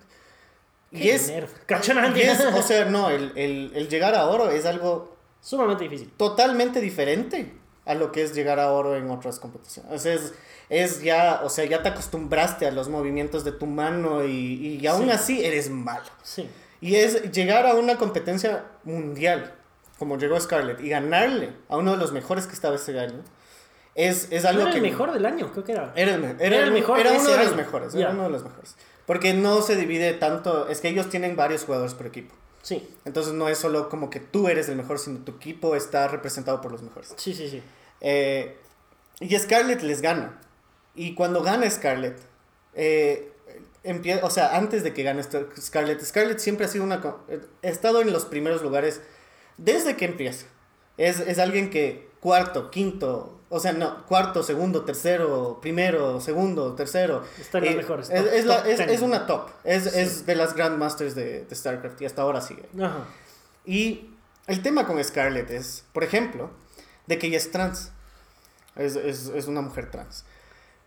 S2: Y es, y es, o sea, no, el, el, el llegar a oro es algo
S1: Sumamente difícil.
S2: totalmente diferente a lo que es llegar a oro en otras competiciones. O sea, es, es ya, o sea, ya te acostumbraste a los movimientos de tu mano y, y aún
S1: Sí.
S2: así eres malo.
S1: Sí.
S2: Y es llegar a una competencia mundial, como llegó Scarlett, y ganarle a uno de los mejores que estaba ese año, es, es algo
S1: era
S2: que...
S1: el mejor del año, creo que era.
S2: Era el, era
S1: Era el mejor
S2: era uno de los
S1: año.
S2: mejores,
S1: Ya.
S2: era uno de los mejores. Porque no se divide tanto, es que ellos tienen varios jugadores por equipo.
S1: Sí.
S2: Entonces no es solo como que tú eres el mejor, sino tu equipo está representado por los mejores.
S1: Sí, sí, sí.
S2: Eh, y Scarlett les gana. Y cuando gana Scarlett, eh, empie- o sea, antes de que gane Scarlett, Scarlett siempre ha sido una... eh, Ha estado en los primeros lugares desde que empieza. Es, es alguien que cuarto, quinto, o sea, no, cuarto, segundo, tercero, primero, segundo, tercero.
S1: Está en los
S2: Eh,
S1: mejores.
S2: Es,
S1: Top-
S2: es
S1: top
S2: es- una top. Es,
S1: Sí.
S2: es de las Grandmasters de, de StarCraft y hasta ahora sigue.
S1: Ajá.
S2: Y el tema con Scarlett es, por ejemplo, de que ella es trans. Es, es, es una mujer trans.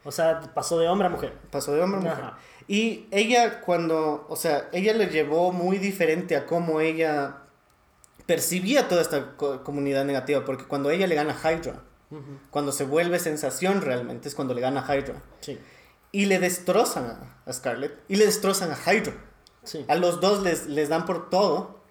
S1: O sea, pasó de hombre a mujer.
S2: Pasó de hombre a mujer.
S1: Ajá.
S2: Y ella cuando, o sea, ella le llevó muy diferente a cómo ella percibía toda esta co- comunidad negativa, porque cuando ella le gana a Hydra, cuando se vuelve sensación realmente es cuando le gana a Hydra.
S1: Sí.
S2: Y le destrozan a, a Scarlett y le destrozan a Hydra.
S1: Sí.
S2: A los dos les, les dan por todo.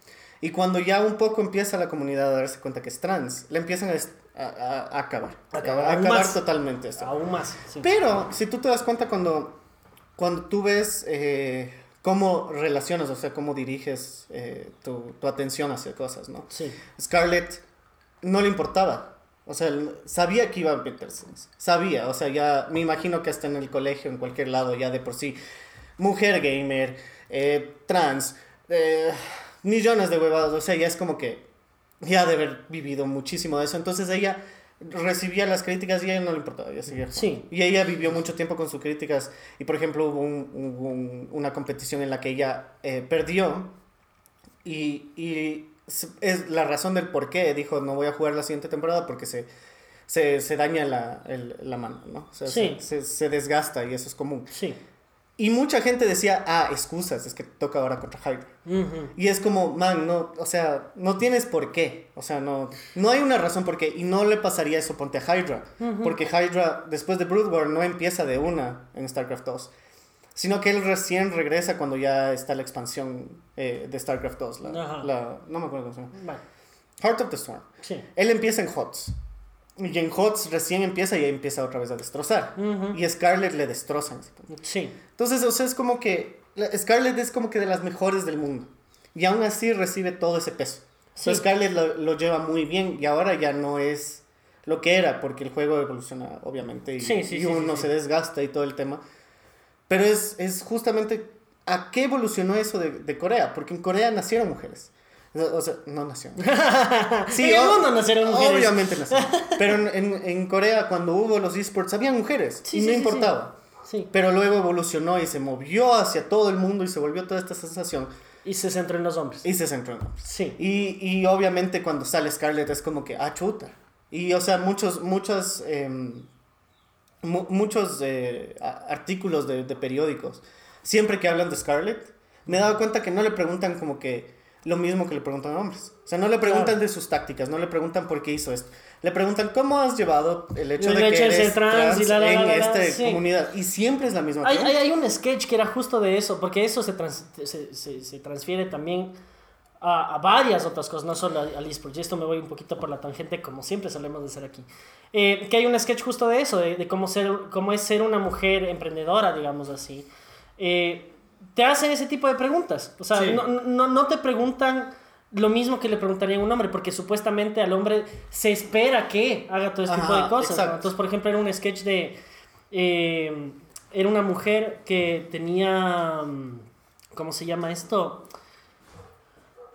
S2: Y cuando ya un poco empieza la comunidad a darse cuenta que es trans, le empiezan a, a- a- acabar. A acabar, a
S1: Aún
S2: acabar
S1: más.
S2: totalmente esto.
S1: Aún más. Sí.
S2: Pero si tú te das cuenta cuando, cuando tú ves eh, cómo relacionas, o sea, cómo diriges eh, tu, tu atención hacia cosas, ¿no?
S1: Sí.
S2: Scarlett no le importaba. O sea, sabía que iba a meterse. Sabía, o sea, ya me imagino que hasta en el colegio, en cualquier lado, ya de por sí, mujer gamer, eh, trans, eh, millones de huevadas, o sea, ya es como que ya de haber vivido muchísimo de eso. Entonces ella recibía las críticas y a ella no le importaba, ella seguía.
S1: Sí.
S2: Y ella vivió mucho tiempo con sus críticas y por ejemplo hubo, un- hubo un- una competición en la que ella eh, perdió y, y es la razón del por qué dijo no voy a jugar la siguiente temporada porque se, se, se daña la, el- la mano, ¿no? O sea,
S1: Sí.
S2: se, se- se desgasta y eso es común.
S1: Sí.
S2: Y mucha gente decía, ah, excusas, es que toca ahora contra Hydra.
S1: Ujú.
S2: Y es como, man, no, o sea, no tienes por qué. O sea, no, no hay una razón por qué. Y no le pasaría eso ponte a Hydra. Porque Hydra, después de Brood War, no empieza de una en StarCraft 2. Sino que él recién regresa cuando ya está la expansión eh, de StarCraft 2. La,
S1: Ajá.
S2: la- no me acuerdo cómo se llama. Heart of the Storm.
S1: sí.
S2: Él empieza en HOTS. Y en HOTS recién empieza y empieza otra vez a destrozar.
S1: Ujú.
S2: Y Scarlet le destroza en ese punto.
S1: Sí.
S2: Entonces, o sea, es como que Scarlett es como que de las mejores del mundo. Y aún así recibe todo ese peso.
S1: Sí.
S2: Pero Scarlett lo, lo lleva muy bien y ahora ya no es lo que era, porque el juego evoluciona, obviamente, y,
S1: Sí, sí,
S2: y uno se desgasta y todo el tema. Pero es, es justamente a qué evolucionó eso de, de Corea, porque en Corea nacieron mujeres. O sea, no nacieron.
S1: En el mundo nacieron mujeres.
S2: Obviamente nacieron. Pero en, en- en Corea, cuando hubo los esports, había mujeres.
S1: Sí,
S2: y
S1: sí,
S2: no
S1: sí,
S2: importaba.
S1: Sí.
S2: Pero luego evolucionó y se movió hacia todo el mundo y se volvió toda esta sensación
S1: Y se centró en los hombres.
S2: y se centró en hombres.
S1: Sí.
S2: Y, y obviamente cuando sale Scarlett es como que, ah, chuta. Y o sea, muchos, muchos, em, mu- muchos eh, artículos de, de periódicos, siempre que hablan de Scarlett, me he dado cuenta que no le preguntan como que lo mismo que le preguntan a hombres. O sea, no le preguntan
S1: Claro.
S2: de sus tácticas, no le preguntan por qué hizo esto. Le preguntan cómo has llevado el hecho
S1: El
S2: de
S1: hecho
S2: que
S1: de
S2: eres
S1: trans
S2: trans,
S1: y la, la,
S2: en
S1: la,
S2: esta
S1: sí.
S2: comunidad. Y siempre es la misma
S1: Hay, hay, hay un sketch que era justo de eso, porque eso se, trans- se, se, se transfiere también a, a varias otras cosas, no solo al eSports. Y esto me voy un poquito por la tangente, como siempre solemos de hacer aquí. Eh, que hay un sketch justo de eso, de, de cómo, ser, cómo es ser una mujer emprendedora, digamos así. Eh, te hacen ese tipo de preguntas. O sea,
S2: Sí.
S1: no, no, no te preguntan lo mismo que le preguntarían a un hombre, porque supuestamente al hombre se espera que haga todo este tipo de cosas. Entonces, por ejemplo, era un sketch de... eh, era una mujer que tenía... mm, ¿Cómo se llama esto?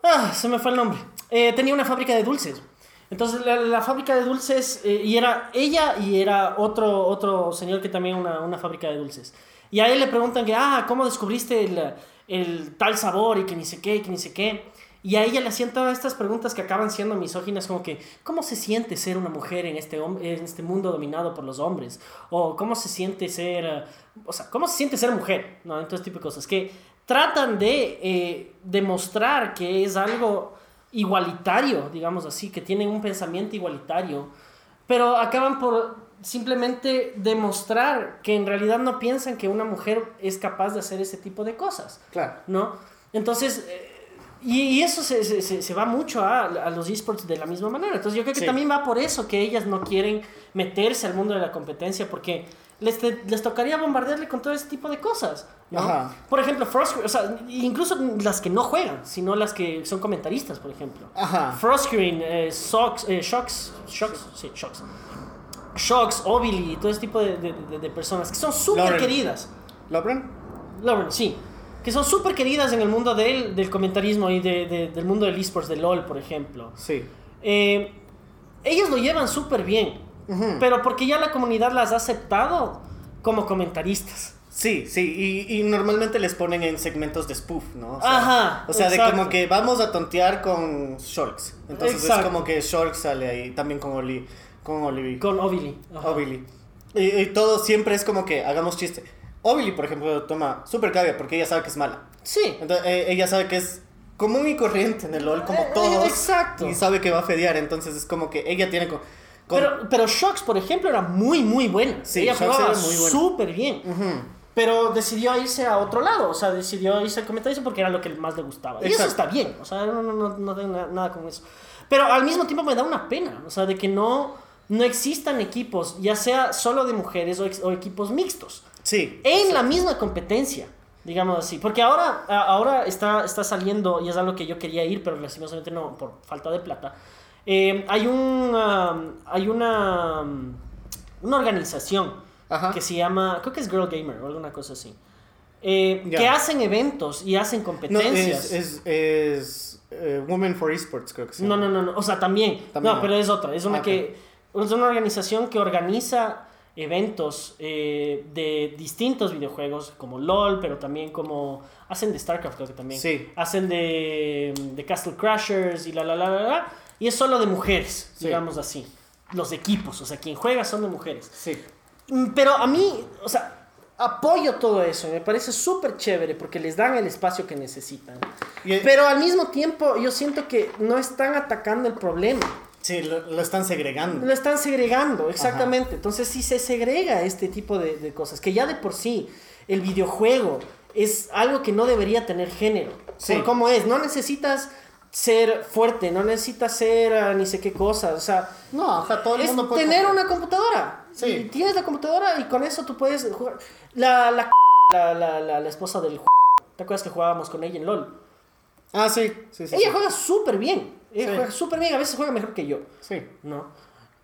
S1: Ah, se me fue el nombre. Eh, tenía una fábrica de dulces. Entonces, la, la fábrica de dulces, eh, y era ella y era otro, otro señor que también una, una fábrica de dulces. Y a él le preguntan que, ah, ¿cómo descubriste el, el tal sabor y que ni sé qué, y que ni sé qué? Y a ella le hacían todas estas preguntas que acaban siendo misóginas, como que, ¿cómo se siente ser una mujer en este, en este mundo dominado por los hombres? O ¿cómo se siente ser, o sea, ¿cómo se siente ser mujer? ¿No? Entonces, tipo de cosas que tratan de eh, demostrar que es algo igualitario, digamos así, que tienen un pensamiento igualitario, pero acaban por simplemente demostrar que en realidad no piensan que una mujer es capaz de hacer ese tipo de cosas.
S2: Claro.
S1: ¿no? Entonces, eh, y, y eso se, se- se- va mucho a, a los esports de la misma manera. Entonces, yo creo que
S2: Sí.
S1: también va por eso que ellas no quieren meterse al mundo de la competencia, porque les, te- les tocaría bombardearle con todo ese tipo de cosas. ¿no?
S2: Ajá.
S1: Por ejemplo, Frostgrave, o sea, incluso las que no juegan, sino las que son comentaristas, por ejemplo.
S2: Ajá.
S1: Frostgreen, eh, Sox, eh, Shocks, Shocks, sí, Shocks. Shocks, Obili, todo ese tipo de, de- de- de personas que son súper queridas.
S2: ¿Lauren?
S1: Lauren, sí. Que son súper queridas en el mundo del, del comentarismo y de- de- del mundo del esports, de LOL, por ejemplo.
S2: Sí.
S1: Eh, ellos lo llevan súper bien,
S2: Ujú.
S1: pero porque ya la comunidad las ha aceptado como comentaristas.
S2: Sí, sí, y, y normalmente les ponen en segmentos de spoof, ¿no? O sea,
S1: Ajá,
S2: O sea, de
S1: exacto.
S2: como que vamos a tontear con Shorks. Entonces
S1: Exacto.
S2: es como que Shorks sale ahí, también con Oli, con Olivia.
S1: Con Obili.
S2: Obili. Y, y todo siempre es como que hagamos chiste. Obili, por ejemplo, toma super cabia porque ella sabe que es mala.
S1: Sí.
S2: Entonces, eh, ella sabe que es común y corriente en el LOL, como
S1: Eh,
S2: todos.
S1: exacto.
S2: Y sabe que va a fedear, entonces es como que ella tiene... co- con-
S1: Pero, pero Shocks, por ejemplo, era muy, muy buena.
S2: Sí,
S1: Ella
S2: Shocks
S1: jugaba súper bien.
S2: Ujú.
S1: Pero decidió irse a otro lado, o sea, decidió irse al comentarismo porque era lo que más le gustaba. Y eso
S2: Exacto.
S1: está bien, o sea, no, no, no, no tengo na- nada con eso. Pero al mismo tiempo me da una pena, o sea, de que no, no existan equipos, ya sea solo de mujeres o, equipos mixtos,
S2: Sí.
S1: en la misma competencia, digamos así. Porque ahora, ahora está, está saliendo, y es algo que yo quería ir, pero lastimosamente no, por falta de plata. Eh, hay, un, um, hay una, um, una organización
S2: Ajá.
S1: que se llama, creo que es Girl Gamer o alguna cosa así, eh, que hacen eventos y hacen
S2: No,
S1: competencias.
S2: es, es, es eh, Women for Esports, creo que sí.
S1: No, no, no, no, o sea, también.
S2: También
S1: no,
S2: no.
S1: pero es otra, es una
S2: Ah,
S1: que, es una organización que organiza eventos eh, de distintos videojuegos, como LOL, pero también como hacen de StarCraft, creo que también.
S2: Sí.
S1: Hacen de, de Castle Crashers y la la la la la. Y es solo de mujeres,
S2: Sí.
S1: digamos así. Los equipos, o sea, quien juega son de mujeres.
S2: Sí.
S1: Mm, Pero a mí, o sea, apoyo todo eso, me parece súper chévere porque les dan el espacio que necesitan.
S2: Y-
S1: Pero al mismo tiempo yo siento que no están atacando el problema,
S2: Sí, lo, lo están segregando.
S1: lo están segregando, exactamente. Entonces si se segrega este tipo de, de cosas, que ya de por sí el videojuego es algo que no debería tener género.
S2: Sí.
S1: Por cómo es, no necesitas ser fuerte, no necesitas ser ah, ni sé qué cosas, o sea...
S2: No, ajá, todo el
S1: es
S2: mundo puede
S1: tener una computadora.
S2: Sí.
S1: Y tienes la computadora y con eso tú puedes jugar. La, la, la, la, la- la esposa del ¿Te acuerdas que jugábamos con ella en LOL?
S2: Ah, sí, sí, sí.
S1: ella
S2: sí.
S1: juega súper bien. Ella
S2: Sí.
S1: juega súper bien. A veces juega mejor que yo.
S2: Sí.
S1: ¿No?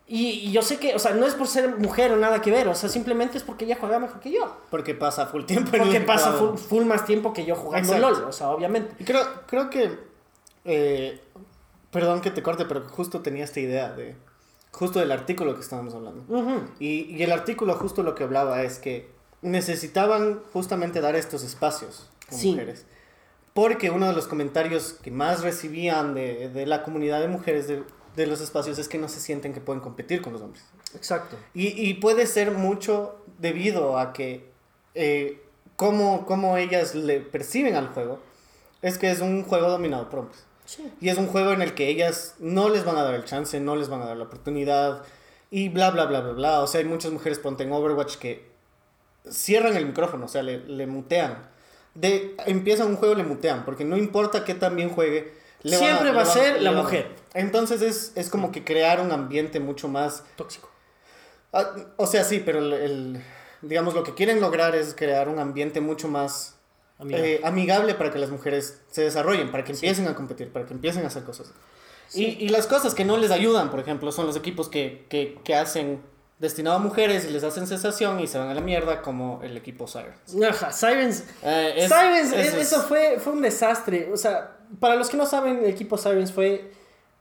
S1: Y, y yo sé que, o sea, no es por ser mujer o nada que ver. O sea, simplemente es porque ella juega mejor que yo.
S2: Porque pasa full tiempo en
S1: Porque pasa full, full más tiempo que yo jugando
S2: Exacto.
S1: LOL. O sea, obviamente.
S2: Y creo, creo que. eh, perdón que te corte, pero justo tenía esta idea de. Justo del artículo que estábamos hablando. Y, y el artículo justo lo que hablaba es que necesitaban justamente dar estos espacios con
S1: Sí.
S2: mujeres. Porque uno de los comentarios que más recibían de, de la comunidad de mujeres de, de los espacios es que no se sienten que pueden competir con los hombres.
S1: Exacto.
S2: Y, y puede ser mucho debido a que eh, cómo, cómo ellas le perciben al juego es que es un juego dominado por hombres.
S1: Sí.
S2: Y es un juego en el que ellas no les van a dar el chance, no les van a dar la oportunidad y bla, bla, bla, bla, bla. O sea, hay muchas mujeres, ponte en Overwatch, que cierran el micrófono, o sea, le, le mutean. De, empiezan un juego, le mutean, porque no importa qué tan bien juegue. le van
S1: Siempre va a ser la mujer.
S2: Entonces es, es como que crear un ambiente mucho más
S1: Tóxico.
S2: Ah, o sea, sí, pero el, el- digamos, lo que quieren lograr es crear un ambiente mucho más
S1: Amiga.
S2: eh, amigable para que las mujeres se desarrollen, para que empiecen a competir, para que empiecen a hacer cosas.
S1: Sí.
S2: Y, y las cosas que no les ayudan, por ejemplo, son los equipos que, que, que hacen destinado a mujeres y les hacen sensación y se van a la mierda, como el equipo Sirens.
S1: Ajá, Sirens.
S2: Eh, es-
S1: Sirens,
S2: es-
S1: es- eso fue, fue un desastre. O sea, para los que no saben, el equipo Sirens fue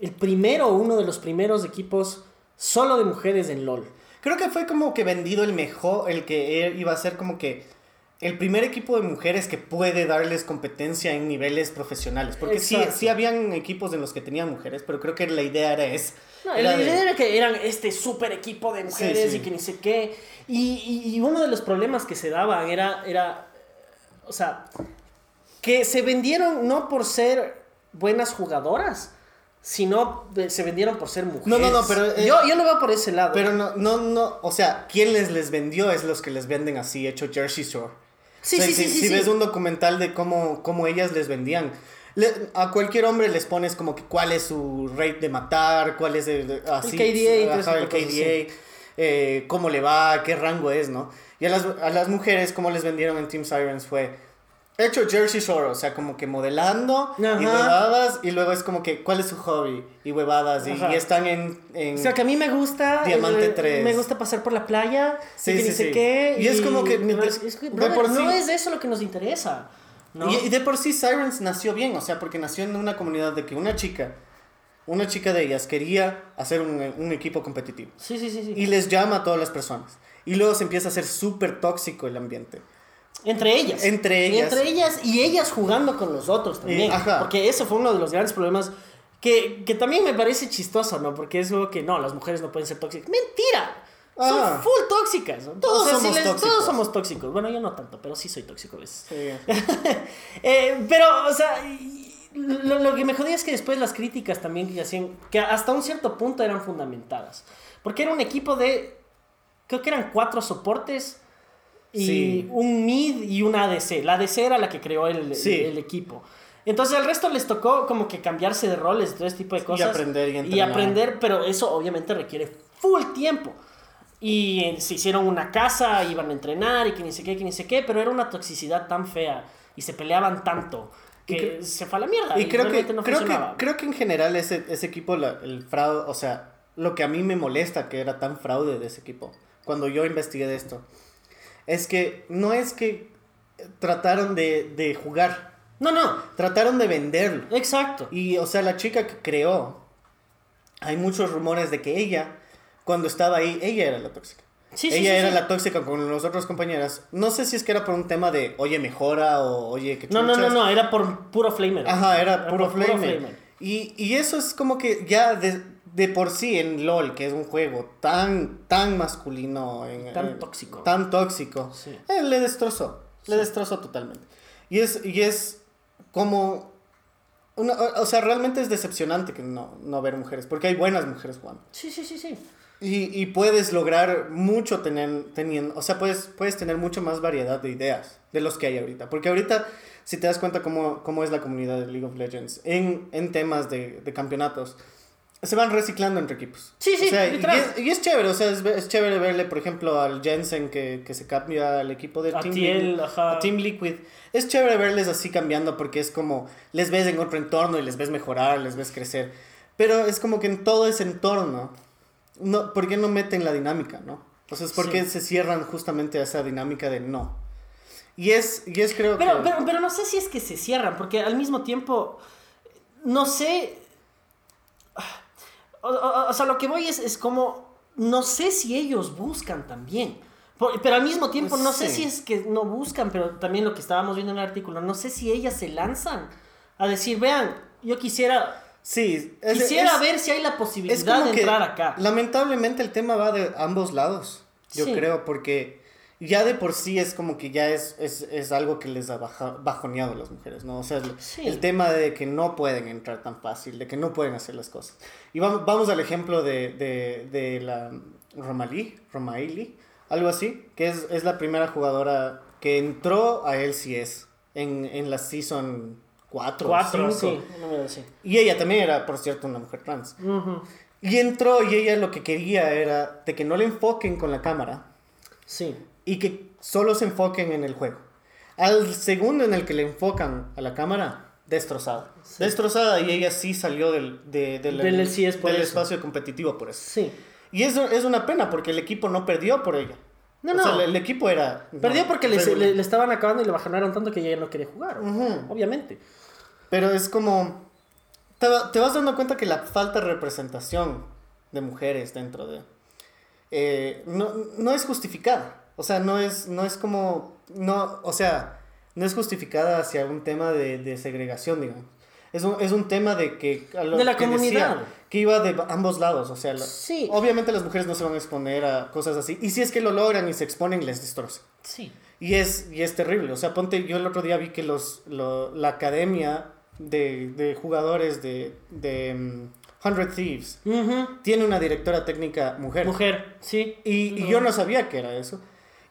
S1: el primero, uno de los primeros equipos solo de mujeres en LOL.
S2: Creo que fue como que vendido el mejor, el que e- iba a ser como que el primer equipo de mujeres que puede darles competencia en niveles profesionales. Porque sí,
S1: Exacto.
S2: sí habían equipos en los que tenían mujeres, pero creo que la idea era es...
S1: No,
S2: era
S1: la
S2: de-
S1: idea era que eran este súper equipo de mujeres
S2: sí.
S1: y que ni sé qué. Y, y- y uno de los problemas que se daban era, era, o sea, que se vendieron no por ser buenas jugadoras, sino se vendieron por ser mujeres.
S2: No, no, no, pero, eh,
S1: yo, yo lo veo por ese lado.
S2: Pero no, no, no, o sea, ¿quién les les vendió? Es los que les venden así, hecho Jersey Shore.
S1: Sí,
S2: O sea,
S1: sí,
S2: si,
S1: sí,
S2: si ves un documental de cómo, cómo ellas les vendían, le- a cualquier hombre les pones como que cuál es su rate de matar, cuál es el, así,
S1: KDA
S2: ajá, el KDA, eh, cómo le va, qué rango es, ¿no? Y a las, a las mujeres, como les vendieron en Team Sirens fue hecho Jersey Shore, o sea, como que modelando y
S1: Ajá.
S2: huevadas, y luego es como que cuál es su hobby y huevadas, y, y están en... en
S1: O sea, que a mí me gusta.
S2: Diamante
S1: eh,
S2: 3.
S1: Me gusta pasar por la playa.
S2: Sí,
S1: y que
S2: sí,
S1: ni sé
S2: sí.
S1: qué.
S2: Y es como que-
S1: es- es que,
S2: de
S1: brother,
S2: por
S1: no es eso lo que nos interesa. ¿no?
S2: Y, y de por sí Sirens nació bien, o sea, porque nació en una comunidad de que una chica, una chica de ellas quería hacer un, un equipo competitivo.
S1: Sí, sí, sí. sí.
S2: Y les llama a todas las personas. Y luego se empieza a hacer súper tóxico el ambiente.
S1: Entre ellas.
S2: Entre ellas.
S1: entre ellas y ellas jugando con los otros también.
S2: Eh, ajá.
S1: Porque ese fue uno de los grandes problemas que, que también me parece chistoso, ¿no? Porque es como que no, las mujeres no pueden ser tóxicas. ¡Mentira!
S2: Ah.
S1: Son full tóxicas. ¿no?
S2: Todos
S1: si
S2: somos tóxicos.
S1: Todos somos tóxicos. Bueno, yo no tanto, pero sí soy tóxico a veces.
S2: Sí.
S1: Eh, pero, o sea, lo, lo que me jodía es que después las críticas también que hacían, que hasta un cierto punto eran fundamentadas. Porque era un equipo de, creo que eran cuatro soportes y
S2: Sí.
S1: un mid y una ADC. La ADC era la que creó el,
S2: Sí.
S1: el, el equipo. Entonces al resto les tocó como que cambiarse de roles y todo ese tipo de cosas.
S2: aprender y
S1: Y aprender, pero eso obviamente requiere full tiempo. Y eh, se hicieron una casa, iban a entrenar y que ni sé qué, que ni sé qué, pero era una toxicidad tan fea y se peleaban tanto que
S2: Y
S1: se fue a la mierda.
S2: Y creo que,
S1: no
S2: creo, que, creo que en general ese, ese equipo, la- el fraude, o sea, lo que a mí me molesta que era tan fraude de ese equipo, cuando yo investigué de esto, es que no es que trataron de, de jugar,
S1: No, no,
S2: trataron de venderlo.
S1: exacto.
S2: Y, o sea, la chica que creó, hay muchos rumores de que ella cuando estaba ahí, ella era la tóxica.
S1: Sí, sí,
S2: ella
S1: sí,
S2: era
S1: sí.
S2: la tóxica con las otras compañeras. No sé si es que era por un tema de, oye, mejora o oye, que
S1: No, no, no, no, era por puro flamer.
S2: Ajá, era puro flamer. Y, y eso es como que ya de, de por sí en LOL, que es un juego tan, tan masculino, en-
S1: Tan
S2: en-
S1: tóxico.
S2: tan tóxico,
S1: Sí.
S2: eh, le destrozó, le
S1: Sí.
S2: destrozó totalmente. Y es, y es como, una, o o sea, realmente es decepcionante que no, no ver mujeres, porque hay buenas mujeres jugando.
S1: Sí, sí, sí, sí.
S2: Y, y puedes lograr mucho tener, teniendo, o sea, puedes, puedes tener mucho más variedad de ideas de los que hay ahorita. Porque ahorita, si te das cuenta cómo, cómo es la comunidad de League of Legends en, en temas de, de campeonatos, se van reciclando entre equipos.
S1: Sí, sí,
S2: O sea, y, es, y es chévere, o sea, es, es chévere verle, por ejemplo, al Jensen que, que se cambia al equipo de
S1: A
S2: Team,
S1: Tiel,
S2: Liquid,
S1: ajá.
S2: a Team Liquid. Es chévere verles así cambiando porque es como, les ves en otro entorno y les ves mejorar, les ves crecer. Pero es como que en todo ese entorno, no, ¿por qué no meten la dinámica, no? Entonces, ¿por qué
S1: Sí.
S2: se cierran justamente a esa dinámica de no? Y es, y es creo
S1: Pero,
S2: que...
S1: pero, pero no sé si es que se cierran, porque al mismo tiempo, no sé. O, o- o sea, lo que voy es, es como, no sé si ellos buscan también. Por- pero al mismo tiempo,
S2: Pues
S1: no sé
S2: sí.
S1: si es que no buscan, pero también lo que estábamos viendo en el artículo, no sé si ellas se lanzan a decir, vean, yo quisiera,
S2: Sí, es-
S1: quisiera
S2: es-
S1: ver si hay la posibilidad de entrar acá.
S2: lamentablemente el tema va de ambos lados, yo
S1: Sí.
S2: creo, porque ya de por sí es como que ya es, es, es algo que les ha baja- bajoneado a las mujeres, ¿no? O sea, el,
S1: Sí.
S2: el tema de que no pueden entrar tan fácil, de que no pueden hacer las cosas. Y vamos, vamos al ejemplo de, de, de la Romalí, Romaili, algo así, que es, es la primera jugadora que entró a LCS en, en la Season 4.
S1: Cuatro,
S2: 5.
S1: sí, así.
S2: Y ella también era, por cierto, una mujer trans.
S1: Ujú.
S2: Y entró y ella lo que quería era de que no le enfoquen con la cámara
S1: Sí.
S2: Y que solo se enfoquen en el juego. Al segundo en el que le enfocan a la cámara, destrozada.
S1: Sí.
S2: Destrozada y ella sí salió del, de- del,
S1: Del LCS por
S2: del espacio competitivo por eso.
S1: Sí.
S2: Y eso es una pena porque el equipo no perdió por ella.
S1: No,
S2: O
S1: no.
S2: sea, el, el equipo era...
S1: Perdió
S2: no,
S1: porque le, le- le estaban acabando y le bajonaron tanto que ella no quería jugar.
S2: Ujú.
S1: Obviamente.
S2: Pero es como... Te, te vas dando cuenta que la falta de representación de mujeres dentro de... eh, no, no es justificada. O sea, no es, no es como... No, o sea, no es justificada hacia un tema de, de segregación, digamos. Es un, es un tema de que... a lo
S1: De la
S2: que
S1: comunidad.
S2: que iba de ambos lados. O sea, la- obviamente las mujeres no se van a exponer a cosas así. Y si es que lo logran y se exponen, les destroza.
S1: Sí.
S2: Y es, y es terrible. O sea, ponte, yo el otro día vi que los, lo- la academia de, de jugadores de, de mm, 100 Thieves tiene una directora técnica mujer.
S1: Mujer, sí.
S2: Y, y yo no sabía que era eso.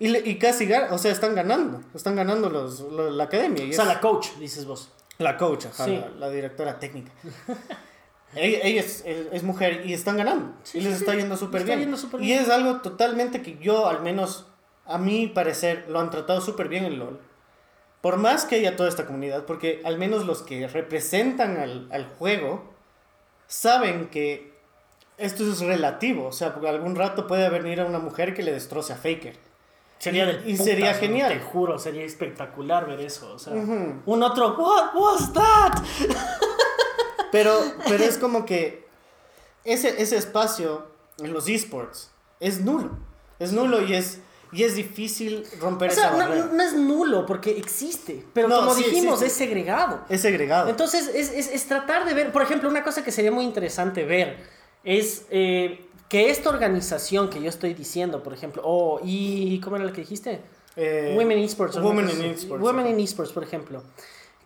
S2: Y, le- y casi, o sea, están ganando. Están ganando los, lo- la academia. Y
S1: O sea,
S2: es-
S1: la coach, dices vos.
S2: la coach, ajá,
S1: Sí.
S2: la, la directora técnica. ella ella es, es- es mujer y están ganando.
S1: Sí,
S2: y les
S1: sí.
S2: está yendo súper bien.
S1: yendo
S2: Y
S1: bien.
S2: es algo totalmente que yo, al menos a mi parecer, lo han tratado súper bien en LOL. Por más que haya toda esta comunidad, porque al menos los que representan al, al juego saben que esto es relativo. O sea, porque algún rato puede venir a una mujer que le destroce a Faker.
S1: Sería
S2: Y-
S1: putas,
S2: sería
S1: ¿no?
S2: genial.
S1: Te juro, sería espectacular ver eso. O sea,
S2: Ujú.
S1: un otro, what was that?
S2: Pero, pero es como que ese, ese espacio en los esports es nulo. Es nulo y es, y es difícil romper
S1: O sea,
S2: esa
S1: no,
S2: barrera.
S1: no es nulo porque existe, pero
S2: No,
S1: como
S2: sí
S1: dijimos, es segregado.
S2: Es segregado.
S1: Entonces, es, es- es tratar de ver, por ejemplo, una cosa que sería muy interesante ver es eh, que esta organización que yo estoy diciendo, por ejemplo, o y ¿cómo era la que dijiste?
S2: Eh,
S1: Women in Esports.
S2: Women in. Esports,
S1: Women in Esports, por ejemplo.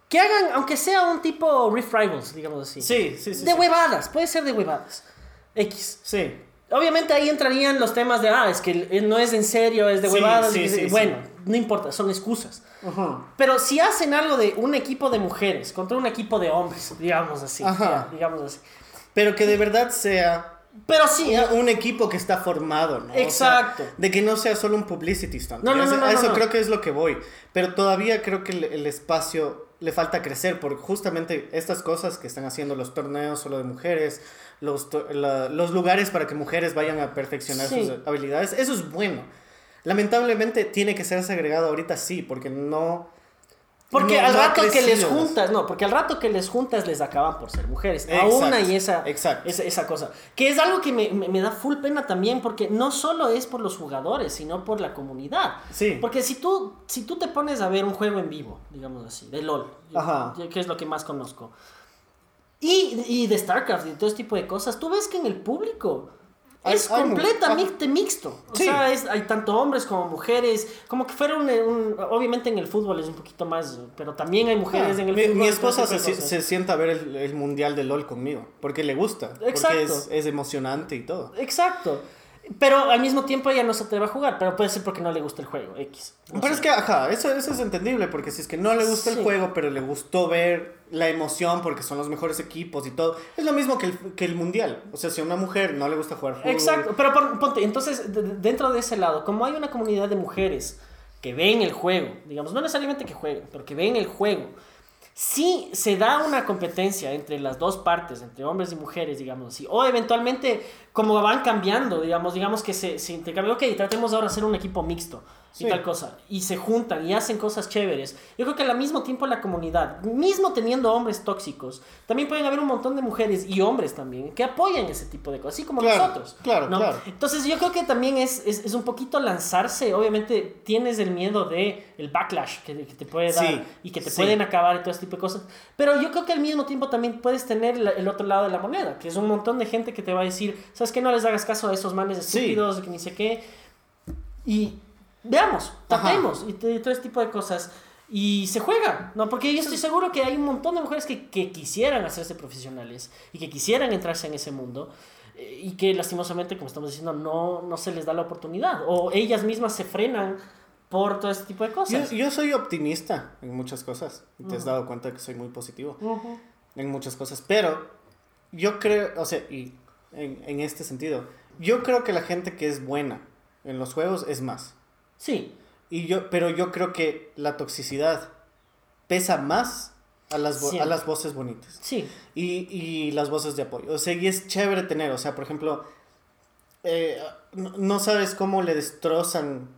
S1: Que hagan, aunque sea un tipo Rift Rivals, digamos así.
S2: Sí, sí, sí.
S1: de
S2: sí.
S1: huevadas, puede ser de huevadas. X.
S2: Sí.
S1: Obviamente ahí entrarían los temas de, ah, es que no es en serio, es de huevadas.
S2: sí, sí,
S1: bueno, no importa, son excusas.
S2: Ujú.
S1: Pero si hacen algo de un equipo de mujeres contra un equipo de hombres, digamos así.
S2: Ajá.
S1: ya, digamos así.
S2: Pero que de verdad sea
S1: Pero sí,
S2: un,
S1: eh,
S2: un equipo que está formado, ¿no? O sea,
S1: Exacto.
S2: de que no sea solo un publicity stunt.
S1: No, no, no,
S2: eso-
S1: no,
S2: eso
S1: no.
S2: creo que es lo que voy. Pero todavía creo que el, el espacio le falta crecer porque justamente estas cosas que están haciendo los torneos solo de mujeres, los, la- los lugares para que mujeres vayan a perfeccionar
S1: Sí.
S2: sus habilidades, eso es bueno. Lamentablemente tiene que ser segregado ahorita sí, porque no...
S1: Porque
S2: no-
S1: al
S2: no
S1: rato que les juntas, no, porque al rato que les juntas les acaban por ser mujeres.
S2: Exacto,
S1: Aún hay esa,
S2: exacto.
S1: esa, esa cosa. Que es algo que me, me- me da full pena también, porque no solo es por los jugadores, sino por la comunidad.
S2: Sí.
S1: Porque si tú, si tú te pones a ver un juego en vivo, digamos así, de LOL,
S2: Ajá.
S1: que es lo que más conozco, y, y de StarCraft y todo ese tipo de cosas, tú ves que en el público es
S2: hay
S1: completamente mixto. O
S2: Sí.
S1: sea, es- hay tanto hombres como mujeres, como que fuera un, un- Obviamente en el fútbol es un poquito más, pero también hay mujeres
S2: Ah,
S1: en el
S2: mi,
S1: fútbol.
S2: mi esposa se, sienta a ver el, el mundial de LOL conmigo, porque le gusta, porque
S1: Exacto.
S2: es, es emocionante y todo.
S1: Exacto. Pero al mismo tiempo ella no se atreve a jugar, pero puede ser porque no le gusta el juego, X. No
S2: Pero
S1: sé.
S2: es que, ajá, eso, eso es entendible, porque si es que no le gusta
S1: Sí.
S2: el juego, pero le gustó ver la emoción porque son los mejores equipos y todo, es lo mismo que el, que el mundial. O sea, si a una mujer no le gusta jugar fútbol...
S1: Exacto, pero pon- ponte, entonces de- de- dentro de ese lado, como hay una comunidad de mujeres que ven el juego, digamos, no necesariamente que jueguen, pero que ven el juego, si se da una competencia entre las dos partes, entre hombres y mujeres, digamos así, o eventualmente como van cambiando, digamos, digamos que se, se ok, tratemos ahora de hacer un equipo mixto y
S2: Sí.
S1: tal cosa, y se juntan y hacen cosas chéveres. Yo creo que al mismo tiempo la comunidad, mismo teniendo hombres tóxicos, también pueden haber un montón de mujeres y hombres también que apoyan ese tipo de cosas, así como
S2: Claro,
S1: nosotros.
S2: claro,
S1: ¿no?
S2: claro.
S1: Entonces yo creo que también es, es, es un poquito lanzarse, obviamente tienes el miedo de el backlash que, que te puede dar
S2: Sí,
S1: y que te
S2: sí.
S1: pueden acabar y todo ese tipo de cosas, pero yo creo que al mismo tiempo también puedes tener la- el otro lado de la moneda, que es un montón de gente que te va a decir, sabes que no les hagas caso a esos manes estúpidos, que ni sé qué, y veamos, tratemos y, todo ese tipo de cosas. Y se juega, ¿no? Porque yo estoy seguro que hay un montón de mujeres que, que quisieran hacerse profesionales y que quisieran entrarse en ese mundo eh, y que lastimosamente, como estamos diciendo, no, no se les da la oportunidad o ellas mismas se frenan por todo este tipo de cosas.
S2: yo soy optimista en muchas cosas. Te has dado cuenta que soy muy positivo en muchas cosas. Pero yo creo, o sea, y en, en este sentido, yo creo que la gente que es buena en los juegos es más.
S1: Sí,
S2: Y yo, pero yo creo que la toxicidad pesa más a las, vo- a las voces bonitas.
S1: sí,
S2: Y, y las voces de apoyo. O sea, y es chévere tener, o sea, por ejemplo, eh, no, no sabes cómo le destrozan.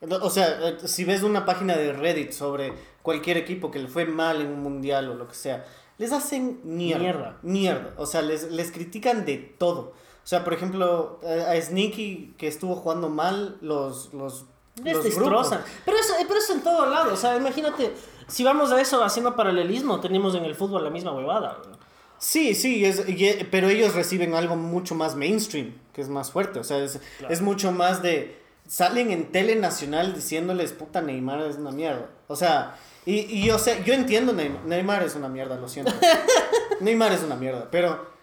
S2: O sea, eh, si ves una página de Reddit sobre cualquier equipo que le fue mal en un mundial o lo que sea, les hacen mierda.
S1: Mierda.
S2: Mierda. O sea, les, les critican de todo. O sea, por ejemplo, a Sneaky que estuvo jugando mal, los, los
S1: destrozan. Pero eso, eh, pero eso en todo lado. O sea, imagínate, si vamos a eso haciendo paralelismo, tenemos en el fútbol la misma huevada. ¿no?
S2: Sí, sí, es, y- eh, pero ellos reciben algo mucho más mainstream, que es más fuerte. O sea, es,
S1: Claro.
S2: es mucho más de. Salen en tele nacional diciéndoles, puta, Neymar es una mierda. O sea, y, y yo sé, yo entiendo, Neymar, Neymar es una mierda, lo siento. Neymar es una mierda, pero.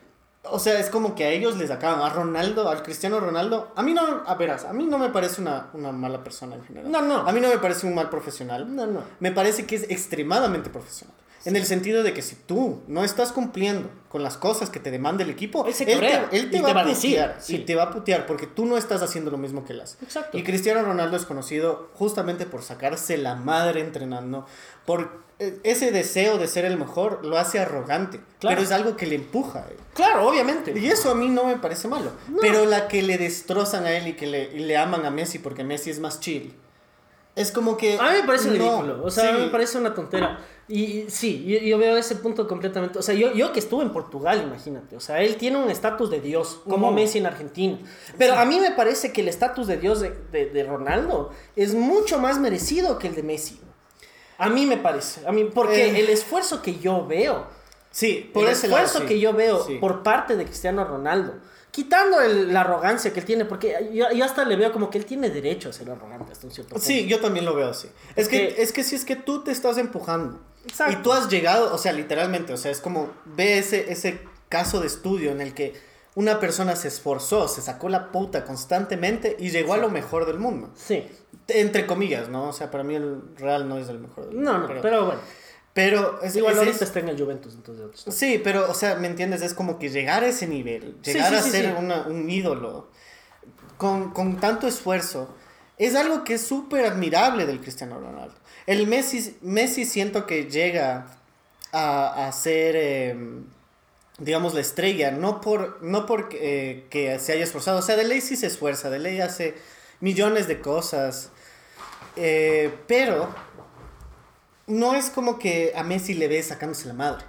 S2: O sea, es como que a ellos les acaban. A Ronaldo, al Cristiano Ronaldo. A mí no, a verás, a mí no me parece una, una mala persona en general.
S1: No, no.
S2: A mí no me parece un mal profesional
S1: No, no.
S2: me parece que es extremadamente profesional. En el sentido de que si tú no estás cumpliendo con las cosas que te demanda el equipo,
S1: Él se
S2: él te, él te va,
S1: te va
S2: a
S1: a decir,
S2: putear.
S1: sí.
S2: Y te va a putear porque tú no estás haciendo lo mismo que él hace.
S1: Exacto.
S2: Y Cristiano Ronaldo es conocido justamente por sacarse la madre entrenando, por eh, ese deseo de ser el mejor, lo hace arrogante.
S1: Claro.
S2: Pero es algo que le empuja. él.
S1: Claro, obviamente.
S2: Y eso a mí no me parece malo. Pero la que le destrozan a él y que le, y le aman a Messi porque Messi es más chill. Es como que...
S1: A mí me parece
S2: no,
S1: ridículo, o sea,
S2: sí.
S1: me parece una tontera. Y, sí, yo, yo veo ese punto completamente. O sea, yo, yo que estuve en Portugal, imagínate. O sea, él tiene un estatus de Dios, como
S2: Ujú.
S1: Messi en Argentina. Pero a mí me parece que el estatus de Dios de, de- de Ronaldo es mucho más merecido que el de Messi. A mí me parece. A mí, porque
S2: Eh.
S1: el esfuerzo que yo veo,
S2: Sí, por
S1: el
S2: ese lado,
S1: esfuerzo
S2: sí.
S1: que yo veo
S2: Sí.
S1: por parte de Cristiano Ronaldo, quitando el- la arrogancia que él tiene, porque yo, yo hasta le veo como que él tiene derecho a ser arrogante hasta un cierto punto.
S2: Sí, yo también lo veo así. Es que,
S1: Porque-
S2: es que si es que tú te estás empujando
S1: Exacto.
S2: y tú has llegado, o sea, literalmente, o sea, es como ve ese, ese caso de estudio en el que una persona se esforzó, se sacó la puta constantemente y llegó a lo mejor del mundo.
S1: Sí.
S2: Entre comillas, ¿no? O sea, para mí el Real no es el mejor del mundo.
S1: No, no, pero, bueno.
S2: pero es,
S1: Igual
S2: es-
S1: ahorita
S2: es-
S1: está en el Juventus, entonces.
S2: Sí, pero, o sea, ¿me entiendes? Es como que llegar a ese nivel, llegar
S1: sí,
S2: a ser una- un ídolo con, con tanto esfuerzo, es algo que es súper admirable del Cristiano Ronaldo. El Messi, Messi siento que llega a, a ser, eh, digamos, la estrella, no por, no por eh, que se haya esforzado, o sea, de ley sí se esfuerza, de ley hace millones de cosas, eh, pero no es como que a Messi le ve sacándose la madre.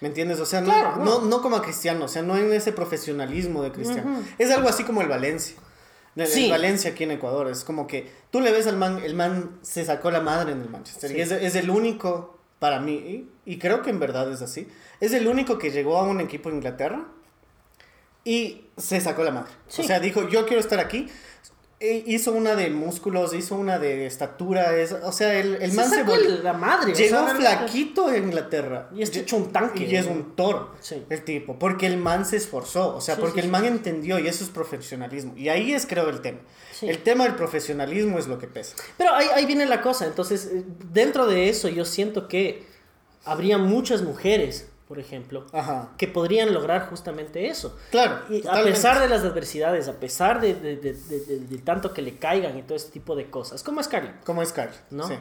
S2: ¿Me entiendes? O sea, no,
S1: Claro,
S2: no,
S1: no.
S2: no como a Cristiano, o sea, no en ese profesionalismo de Cristiano. Es algo así como el Valencia. El, el
S1: Sí.
S2: Valencia aquí en Ecuador. Es como que tú le ves al man, el man se sacó la madre en el Manchester.
S1: Sí.
S2: Y es, es el único, para mí, y, y creo que en verdad es así, es el único que llegó a un equipo de Inglaterra y se sacó la madre.
S1: Sí.
S2: O sea, dijo, yo quiero estar aquí. E hizo una de músculos, hizo una de estatura. Es, o sea, el, el
S1: Se
S2: man se
S1: sacó
S2: volvió...
S1: la madre. o
S2: Llegó
S1: sea,
S2: flaquito en Inglaterra.
S1: Y está hecho un tanque.
S2: Y es un toro,
S1: Sí.
S2: el tipo. Porque el man se esforzó. O sea,
S1: Sí,
S2: porque
S1: sí,
S2: el man entendió y eso es profesionalismo. Y ahí es, creo, el tema. El tema del profesionalismo es lo que pesa.
S1: Pero ahí, ahí viene la cosa. Entonces, eh, dentro de eso, yo siento que habría muchas mujeres, por ejemplo,
S2: Ajá.
S1: que podrían lograr justamente eso.
S2: Claro.
S1: Y a pesar de las adversidades, a pesar de, de- de- de- de- de tanto que le caigan y todo ese tipo de cosas, como Scarlett,
S2: Como Scarlett.
S1: ¿no?
S2: Sí.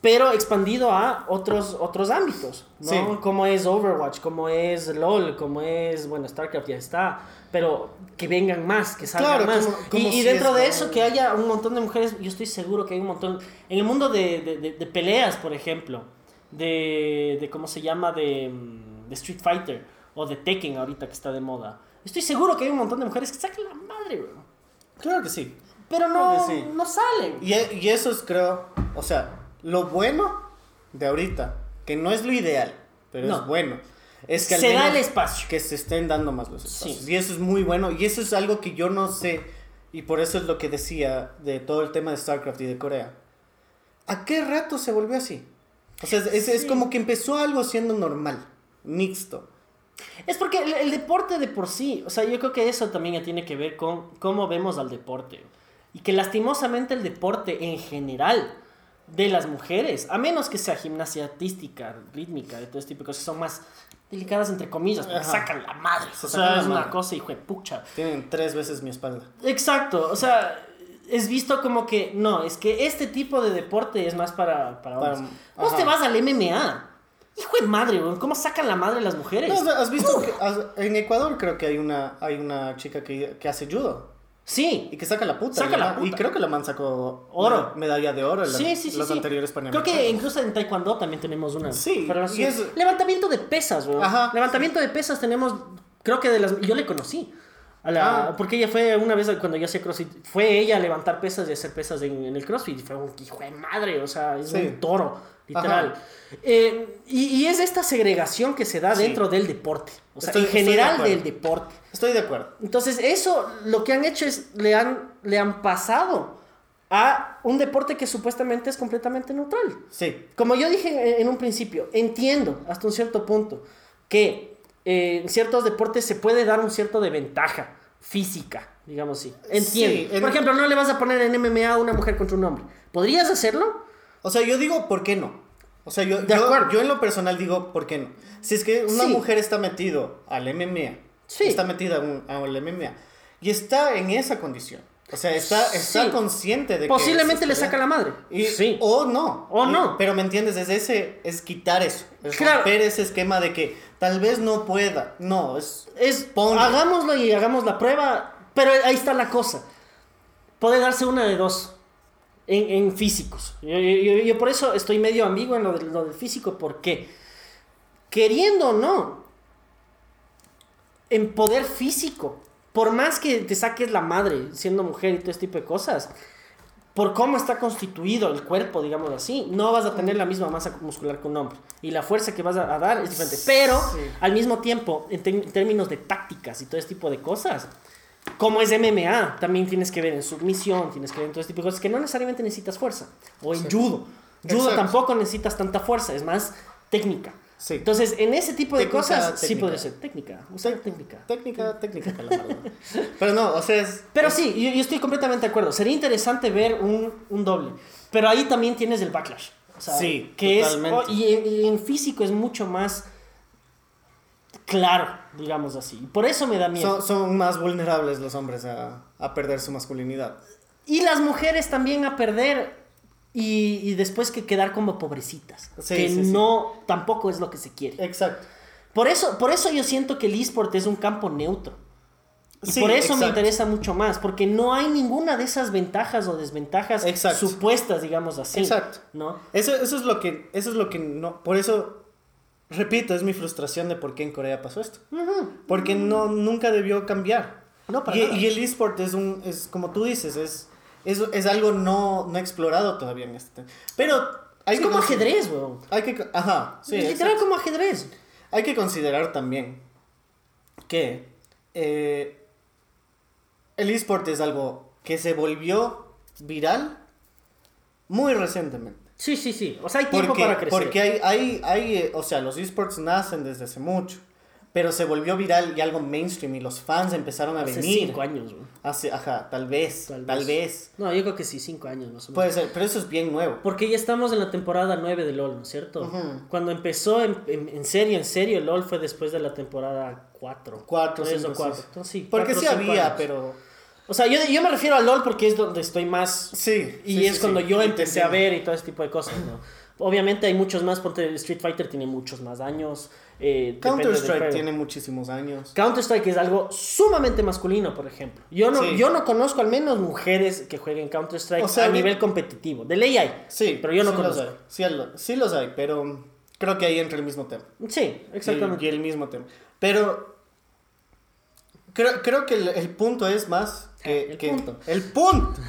S1: pero expandido a otros, otros ámbitos, ¿no?
S2: Sí.
S1: Como es Overwatch, como es LOL, como es, bueno, StarCraft ya está, pero que vengan más, que salgan
S2: Claro,
S1: más.
S2: como-
S1: y
S2: como
S1: y
S2: si
S1: dentro de
S2: es-
S1: eso, que haya un montón de mujeres, yo estoy seguro que hay un montón, en el mundo de, de- de- de peleas, por ejemplo, de, de ¿cómo se llama? De, mm, de Street Fighter o de Tekken ahorita que está de moda. Estoy seguro que hay un montón de mujeres que sacan la madre, bro.
S2: Claro que sí.
S1: Pero no,
S2: que sí.
S1: no salen.
S2: Y, e- y eso es, creo, o sea, lo bueno de ahorita, que no es lo ideal, pero
S1: No.
S2: es bueno, es que
S1: Se da el espacio.
S2: que se estén dando más los espacios.
S1: Sí.
S2: Y eso es muy bueno, y eso es algo que yo no sé, y por eso es lo que decía de todo el tema de StarCraft y de Corea. ¿A qué rato se volvió así? O sea, es, es como que empezó algo siendo normal, mixto.
S1: Es porque el, el deporte de por sí, o sea, yo creo que eso también ya tiene que ver con cómo vemos al deporte. Y que lastimosamente el deporte en general de las mujeres, a menos que sea gimnasia artística, rítmica, de todo este tipo de cosas, son más delicadas entre comillas, porque
S2: Ajá.
S1: sacan la madre.
S2: Se
S1: O sea, es una cosa hijo de pucha.
S2: Tienen tres veces mi espalda.
S1: Exacto, o sea, es visto como que no, es que este tipo de deporte es más para, para
S2: Para-
S1: hombres. Vos te vas al MMA. Hijo de madre, weón, ¿cómo sacan la madre las mujeres?
S2: No, o sea, ¿Has visto que has- en Ecuador creo que hay una, hay una chica que, que hace judo?
S1: Sí,
S2: Y que saca la puta.
S1: Saca
S2: y
S1: la
S2: man- Y creo que la man sacó
S1: Oro.
S2: medalla de oro en la-
S1: Sí, sí, sí.
S2: los anteriores
S1: Creo
S2: panamericanos.
S1: que incluso en Taekwondo también tenemos una.
S2: Sí, y es-
S1: Levantamiento de pesas.
S2: Ajá.
S1: Levantamiento de pesas tenemos. Creo que de las. Yo le conocí. A la,
S2: Ah.
S1: Porque ella fue una vez cuando yo hacía CrossFit. Fue ella a levantar pesas y hacer pesas en, en el CrossFit. Y fue un hijo de madre. O sea, es
S2: Sí.
S1: un toro, literal. Eh, y, y es esta segregación que se da
S2: Sí.
S1: dentro del deporte. O sea,
S2: Estoy-
S1: en
S2: de
S1: general del deporte.
S2: Estoy de acuerdo.
S1: Entonces, eso lo que han hecho es le han, le han pasado a un deporte que supuestamente es completamente neutral.
S2: Sí.
S1: Como yo dije en un principio, entiendo hasta un cierto punto que eh, en ciertos deportes se puede dar un cierto de ventaja física, digamos así. Entiendo.
S2: Sí, en-
S1: Por ejemplo, no le vas a poner en MMA a una mujer contra un hombre. ¿Podrías hacerlo?
S2: O sea, yo digo, ¿por qué no? O sea, yo,
S1: De
S2: yo,
S1: acuerdo.
S2: yo en lo personal digo, ¿por qué no? Si es que una
S1: Sí.
S2: mujer está metido al MMA,
S1: Sí.
S2: está metida al MMA, y está en esa condición. O sea, está, está
S1: Sí.
S2: consciente de que...
S1: Posiblemente le saca la madre.
S2: Y,
S1: sí.
S2: O no.
S1: O no.
S2: Pero me entiendes, es ese, es quitar eso. Es
S1: Claro.
S2: romper ese esquema de que tal vez no pueda. No, es...
S1: Es, hagámoslo y hagamos la prueba, pero ahí está la cosa. Puede darse una de dos en, en físicos. Yo, yo- yo por eso estoy medio ambiguo en lo, de- lo del físico, porque queriendo o no, en poder físico, por más que te saques la madre siendo mujer y todo este tipo de cosas, por cómo está constituido el cuerpo, digamos así, no vas a tener la misma masa muscular que un hombre. Y la fuerza que vas a, dar es diferente. Pero,
S2: Sí.
S1: al mismo tiempo, en, términos de tácticas y todo este tipo de cosas, como es MMA, también tienes que ver en submisión, tienes que ver en todo este tipo de cosas que no necesariamente necesitas fuerza. O en
S2: Sí.
S1: judo. Judo
S2: Exacto.
S1: tampoco necesitas tanta fuerza, es más técnica.
S2: Sí.
S1: Entonces, en ese tipo de
S2: Técnica,
S1: cosas, sí podría ser técnica. Usar técnica.
S2: Técnica, técnica, calamardo. Pero no, o sea, es...
S1: Pero sí, yo, yo estoy completamente de acuerdo. Sería interesante ver un, un doble. Pero ahí también tienes el backlash. O sea,
S2: Sí,
S1: que
S2: totalmente.
S1: Es, oh, y, en- y en físico es mucho más claro, digamos así. Por eso me da miedo.
S2: Son, son más vulnerables los hombres a, a perder su masculinidad.
S1: Y las mujeres también a perder y, y después que quedar como pobrecitas.
S2: Sí,
S1: que
S2: sí, sí.
S1: no, tampoco es lo que se quiere.
S2: Exacto.
S1: Por eso, por eso yo siento que el eSport es un campo neutro. Y
S2: Sí,
S1: por eso me
S2: exacto.
S1: interesa mucho más, porque no hay ninguna de esas ventajas o desventajas
S2: Exacto.
S1: supuestas, digamos así.
S2: Exacto.
S1: ¿No?
S2: Eso, eso es lo que, eso es lo que no, por eso, repito, es mi frustración de por qué en Corea pasó esto. Porque no, nunca debió cambiar.
S1: No, para
S2: y,
S1: nada.
S2: y el eSport es un, es como tú dices, es, es, es algo no, no explorado todavía en este tema. Pero hay
S1: Es
S2: que
S1: como ajedrez, weón.
S2: Hay que, ajá, sí,
S1: Literal
S2: exacto.
S1: como ajedrez.
S2: Hay que considerar también que eh, el eSport es algo que se volvió viral muy recientemente.
S1: Sí, sí, sí. O sea, hay tiempo
S2: Porque,
S1: para crecer.
S2: porque hay, hay, hay, eh, o sea, los esports nacen desde hace mucho, pero se volvió viral y algo mainstream y los fans empezaron a
S1: Hace
S2: venir.
S1: cinco años, weón.
S2: Hace, ajá, tal vez,
S1: Tal
S2: tal,
S1: vez.
S2: vez.
S1: No, yo creo que sí, cinco años más o menos.
S2: Puede ser, pero eso es bien nuevo.
S1: Porque ya estamos en la temporada 9 de LOL, ¿no es cierto?
S2: Ujú.
S1: Cuando empezó en, en, en serio, en serio, LOL fue después de la temporada 4.
S2: Cuatro,
S1: 3
S2: cinco,
S1: o 4.
S2: sí.
S1: Entonces, sí,
S2: Porque
S1: cuatro,
S2: sí había,
S1: años.
S2: pero...
S1: O sea, yo, yo me refiero a LOL porque es donde estoy más...
S2: Sí.
S1: Y
S2: sí,
S1: es
S2: sí,
S1: cuando
S2: sí.
S1: yo empecé a ver y todo ese tipo de cosas, ¿no? Obviamente hay muchos más, porque Street Fighter tiene muchos más años. Eh,
S2: Counter-Strike tiene muchísimos años.
S1: Counter-Strike es algo sumamente masculino, por ejemplo. Yo no,
S2: Sí.
S1: yo no conozco al menos mujeres que jueguen Counter-Strike
S2: O sea,
S1: a nivel competitivo. De ley hay.
S2: Sí,
S1: Pero yo no
S2: sí
S1: conozco.
S2: Los hay. Sí, lo- sí los hay, pero creo que ahí entra el mismo tema.
S1: Sí, exactamente.
S2: y el mismo tema. Pero creo, creo que el, el punto es más que...
S1: El
S2: que-
S1: punto.
S2: El punto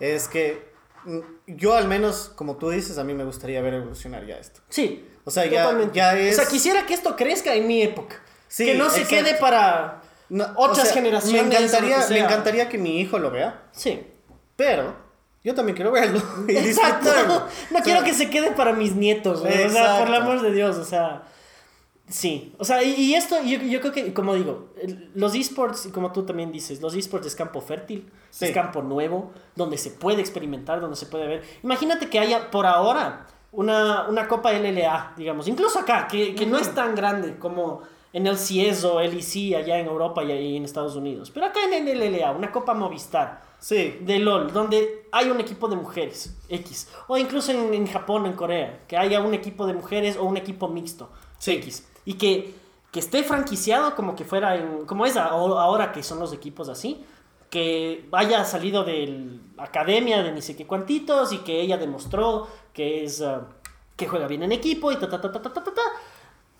S2: es que mm, yo al menos, como tú dices, a mí me gustaría ver evolucionar ya esto.
S1: Sí.
S2: O sea, ya-
S1: totalmente.
S2: ya es-
S1: O sea, quisiera que esto crezca en mi época.
S2: Sí,
S1: que no se
S2: exacto.
S1: quede para
S2: No,
S1: otras
S2: o sea,
S1: generaciones.
S2: Me encantaría,
S1: que
S2: me encantaría que mi hijo lo vea,
S1: Sí.
S2: pero yo también quiero verlo. y
S1: Exacto. No quiero que se quede para mis nietos. güey. O sea, por el amor de Dios. O sea. Sí. O sea, y, y esto, yo, yo creo que, como digo, los esports, y como tú también dices, los esports es campo fértil,
S2: Sí.
S1: es campo nuevo, donde se puede experimentar, donde se puede ver. Imagínate que haya por ahora una, una Copa LLA, digamos, incluso acá, que, que no es tan grande como en el CIES o LEC allá en Europa y ahí en Estados Unidos. Pero acá en el LLA, una Copa Movistar
S2: Sí,
S1: de LOL, donde hay un equipo de mujeres, X. O incluso en, en Japón, en Corea, que haya un equipo de mujeres o un equipo mixto,
S2: Sí.
S1: X. Y que, que esté franquiciado como que fuera en, como es ahora que son los equipos así, que haya salido de la academia de ni sé qué cuantitos y que ella demostró que es, ah, que juega bien en equipo y ta, ta, ta, ta, ta, ta, ta, ta.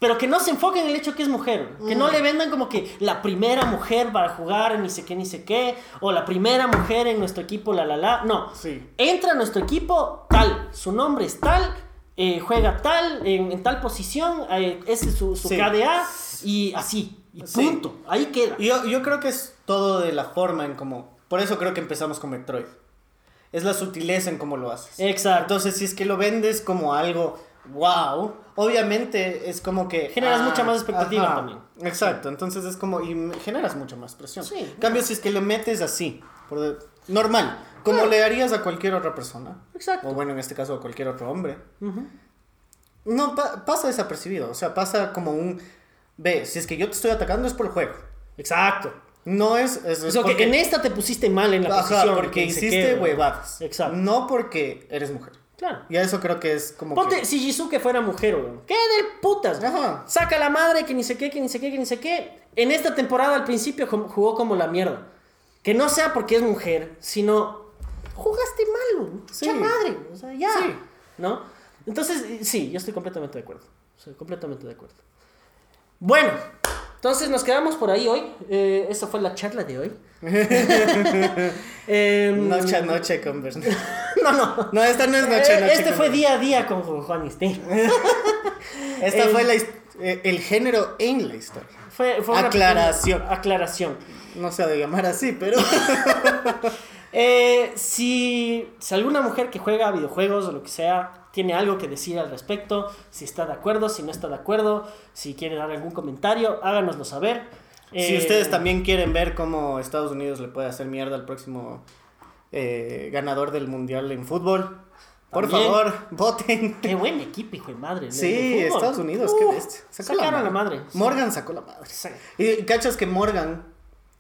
S1: Pero que no se enfoquen en el hecho que es mujer. Que no le vendan como que la primera mujer para jugar ni sé qué, ni sé qué. O la primera mujer en nuestro equipo, la, la, la. No.
S2: Sí.
S1: Entra a nuestro equipo tal. Su nombre es tal. eh, juega tal. En, en tal posición. eh, ese es su, su
S2: Sí.
S1: KDA. Y así. Y
S2: Sí.
S1: punto. Ahí queda.
S2: Yo, yo creo que es todo de la forma en cómo... Por eso creo que empezamos con Metroid. Es la sutileza en cómo lo haces.
S1: Exacto.
S2: Entonces, si es que lo vendes como algo wow, obviamente es como que...
S1: Generas mucha más expectativa también.
S2: Exacto, entonces es como... Y generas mucha más presión.
S1: Sí.
S2: En cambio, si es que le metes así, por normal, como
S1: Claro.
S2: le harías a cualquier otra persona,
S1: Exacto.
S2: o bueno, en este caso a cualquier otro hombre,
S1: Ujú.
S2: no, pa- pasa desapercibido. O sea, pasa como un... Ve, si es que yo te estoy atacando es por el juego.
S1: Exacto.
S2: No es... es, es
S1: Es que
S2: porque-
S1: en esta te pusiste mal en la
S2: Ajá,
S1: posición.
S2: porque hiciste huevadas.
S1: Exacto.
S2: No porque eres mujer.
S1: Claro.
S2: Y a eso creo que es como
S1: Ponte,
S2: que...
S1: si Shizuke fuera mujer, weón. ¿Qué de putas?
S2: Ajá.
S1: Saca la madre, que ni sé qué, que ni sé qué, que ni sé qué. En esta temporada al principio jugó como la mierda. Que no sea porque es mujer, sino jugaste mal, weón.
S2: Sí.
S1: Ya madre, o sea, ya.
S2: Sí.
S1: ¿No? Entonces, sí, yo estoy completamente de acuerdo. Estoy completamente de acuerdo. Bueno, entonces nos quedamos por ahí hoy. Eh, esa fue la charla de hoy. Em,
S2: Noche a noche con Bernardo.
S1: No, no.
S2: No, esta no es noche a
S1: Eh,
S2: noche.
S1: este fue día a día con Juan Stein.
S2: Esta
S1: Eh,
S2: fue la eh, el género en la historia.
S1: Fue, fue una
S2: Aclaración.
S1: pequeña aclaración.
S2: No se ha de llamar así, pero...
S1: Eh, si, si alguna mujer que juega videojuegos o lo que sea tiene algo que decir al respecto, si está de acuerdo, si no está de acuerdo, si quiere dar algún comentario, háganoslo saber.
S2: si
S1: Eh,
S2: ustedes también quieren ver cómo Estados Unidos le puede hacer mierda al próximo eh, ganador del Mundial en fútbol, por
S1: También.
S2: favor, voten.
S1: Qué buen equipo, hijo de madre.
S2: Sí,
S1: de.
S2: Estados Unidos,
S1: Uh,
S2: qué bestia. Sacó
S1: sacaron la madre. sí.
S2: Morgan sacó la madre.
S1: Sí.
S2: Y cachas que Morgan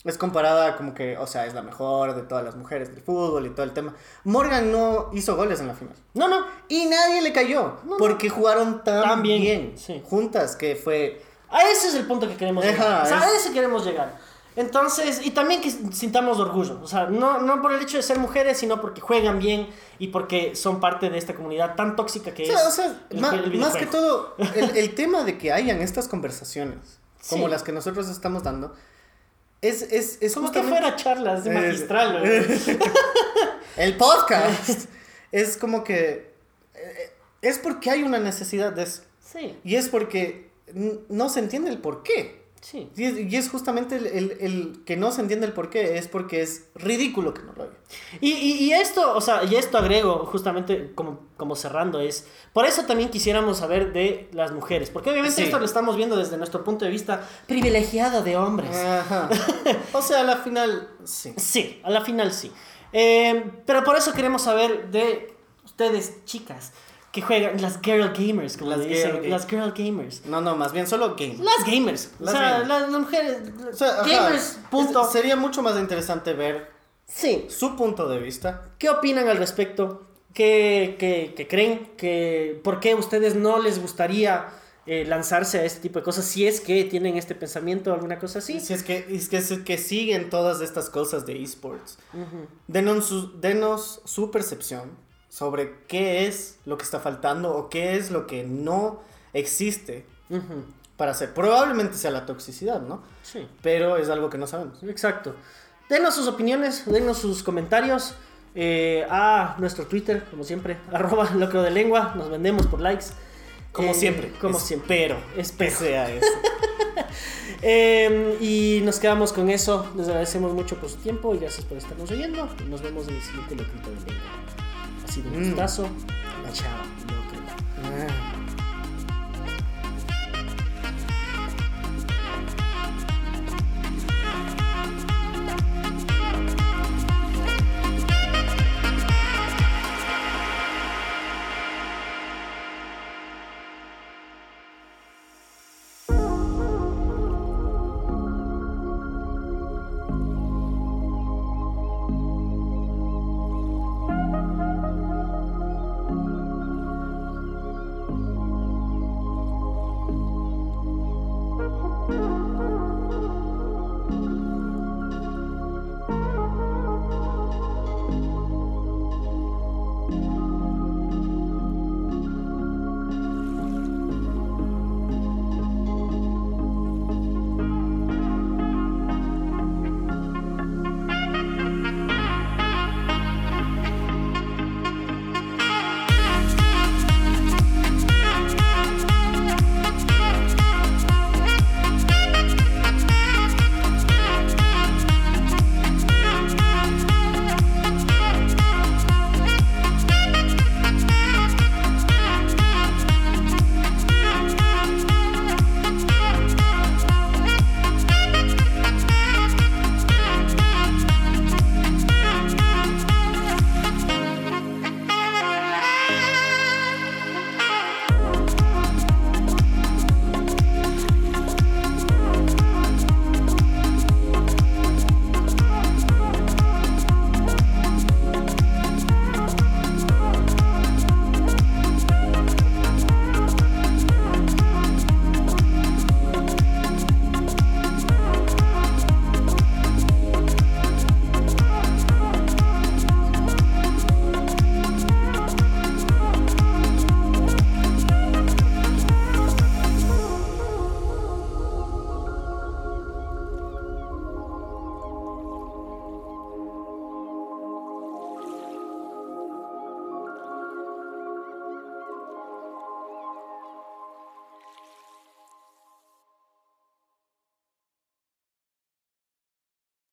S2: es comparada como que, o sea, es la mejor de todas las mujeres del fútbol y todo el tema. Morgan no hizo goles en la final.
S1: No, no.
S2: Y nadie le cayó.
S1: No, no.
S2: porque jugaron tan,
S1: Tan bien,
S2: bien,
S1: sí.
S2: juntas que fue...
S1: A ese es el punto que queremos
S2: Ajá,
S1: llegar. O sea,
S2: es-
S1: a ese queremos llegar. Entonces, y también que sintamos orgullo, o sea, no, no por el hecho de ser mujeres, sino porque juegan bien y porque son parte de esta comunidad tan tóxica que
S2: O sea,
S1: es.
S2: o sea,
S1: el- el
S2: más que todo, el, el tema de que hayan estas conversaciones, como
S1: Sí.
S2: las que nosotros estamos dando, es, es, es
S1: Como que
S2: justamente-
S1: fuera charlas de magistral.
S2: El podcast es como que... eh, Es porque hay una necesidad de eso.
S1: Sí,
S2: Y es porque no se entiende el por qué.
S1: Sí.
S2: Y es, y es justamente el, el- el que no se entiende el por qué, es porque es ridículo que no lo haga.
S1: Y, y, y esto, o sea, y esto agrego justamente como, como cerrando es, por eso también quisiéramos saber de las mujeres, porque obviamente
S2: Sí.
S1: esto lo estamos viendo desde nuestro punto de vista privilegiado de hombres.
S2: Ajá. O sea, a la final, sí.
S1: Sí, a la final sí. Eh, pero por eso queremos saber de ustedes, chicas, que juegan las girl gamers, como
S2: Las
S1: dicen,
S2: girl
S1: las girl gamers.
S2: No, no, más bien solo game.
S1: Las gamers.
S2: Las
S1: o sea,
S2: gamers.
S1: las, las mujeres.
S2: O sea, ajá,
S1: gamers, punto.
S2: es- sería mucho más interesante ver
S1: Sí.
S2: su punto de vista.
S1: ¿Qué opinan al respecto? ¿Qué, qué- qué creen? ¿Qué, ¿Por qué a ustedes no les gustaría eh, lanzarse a este tipo de cosas? Si es que tienen este pensamiento o alguna cosa así.
S2: Si es que, es que, es que siguen todas estas cosas de esports, denos, su, denos su percepción sobre qué es lo que está faltando o qué es lo que no existe para hacer. Probablemente sea la toxicidad, ¿no?
S1: Sí.
S2: Pero es algo que no sabemos.
S1: Exacto. Denos sus opiniones, denos sus comentarios eh, a nuestro Twitter, como siempre, arroba locro de lengua, nos vendemos por likes.
S2: Como
S1: Eh,
S2: siempre.
S1: Como siempre.
S2: Espero.
S1: Espero.
S2: Que sea eso.
S1: Eh, y nos quedamos con eso. Les agradecemos mucho por su tiempo y gracias por estarnos oyendo. Nos vemos en el siguiente locrito de lengua. Ha sido un
S2: Mm.
S1: gustazo. Chao, locro.
S2: Ah.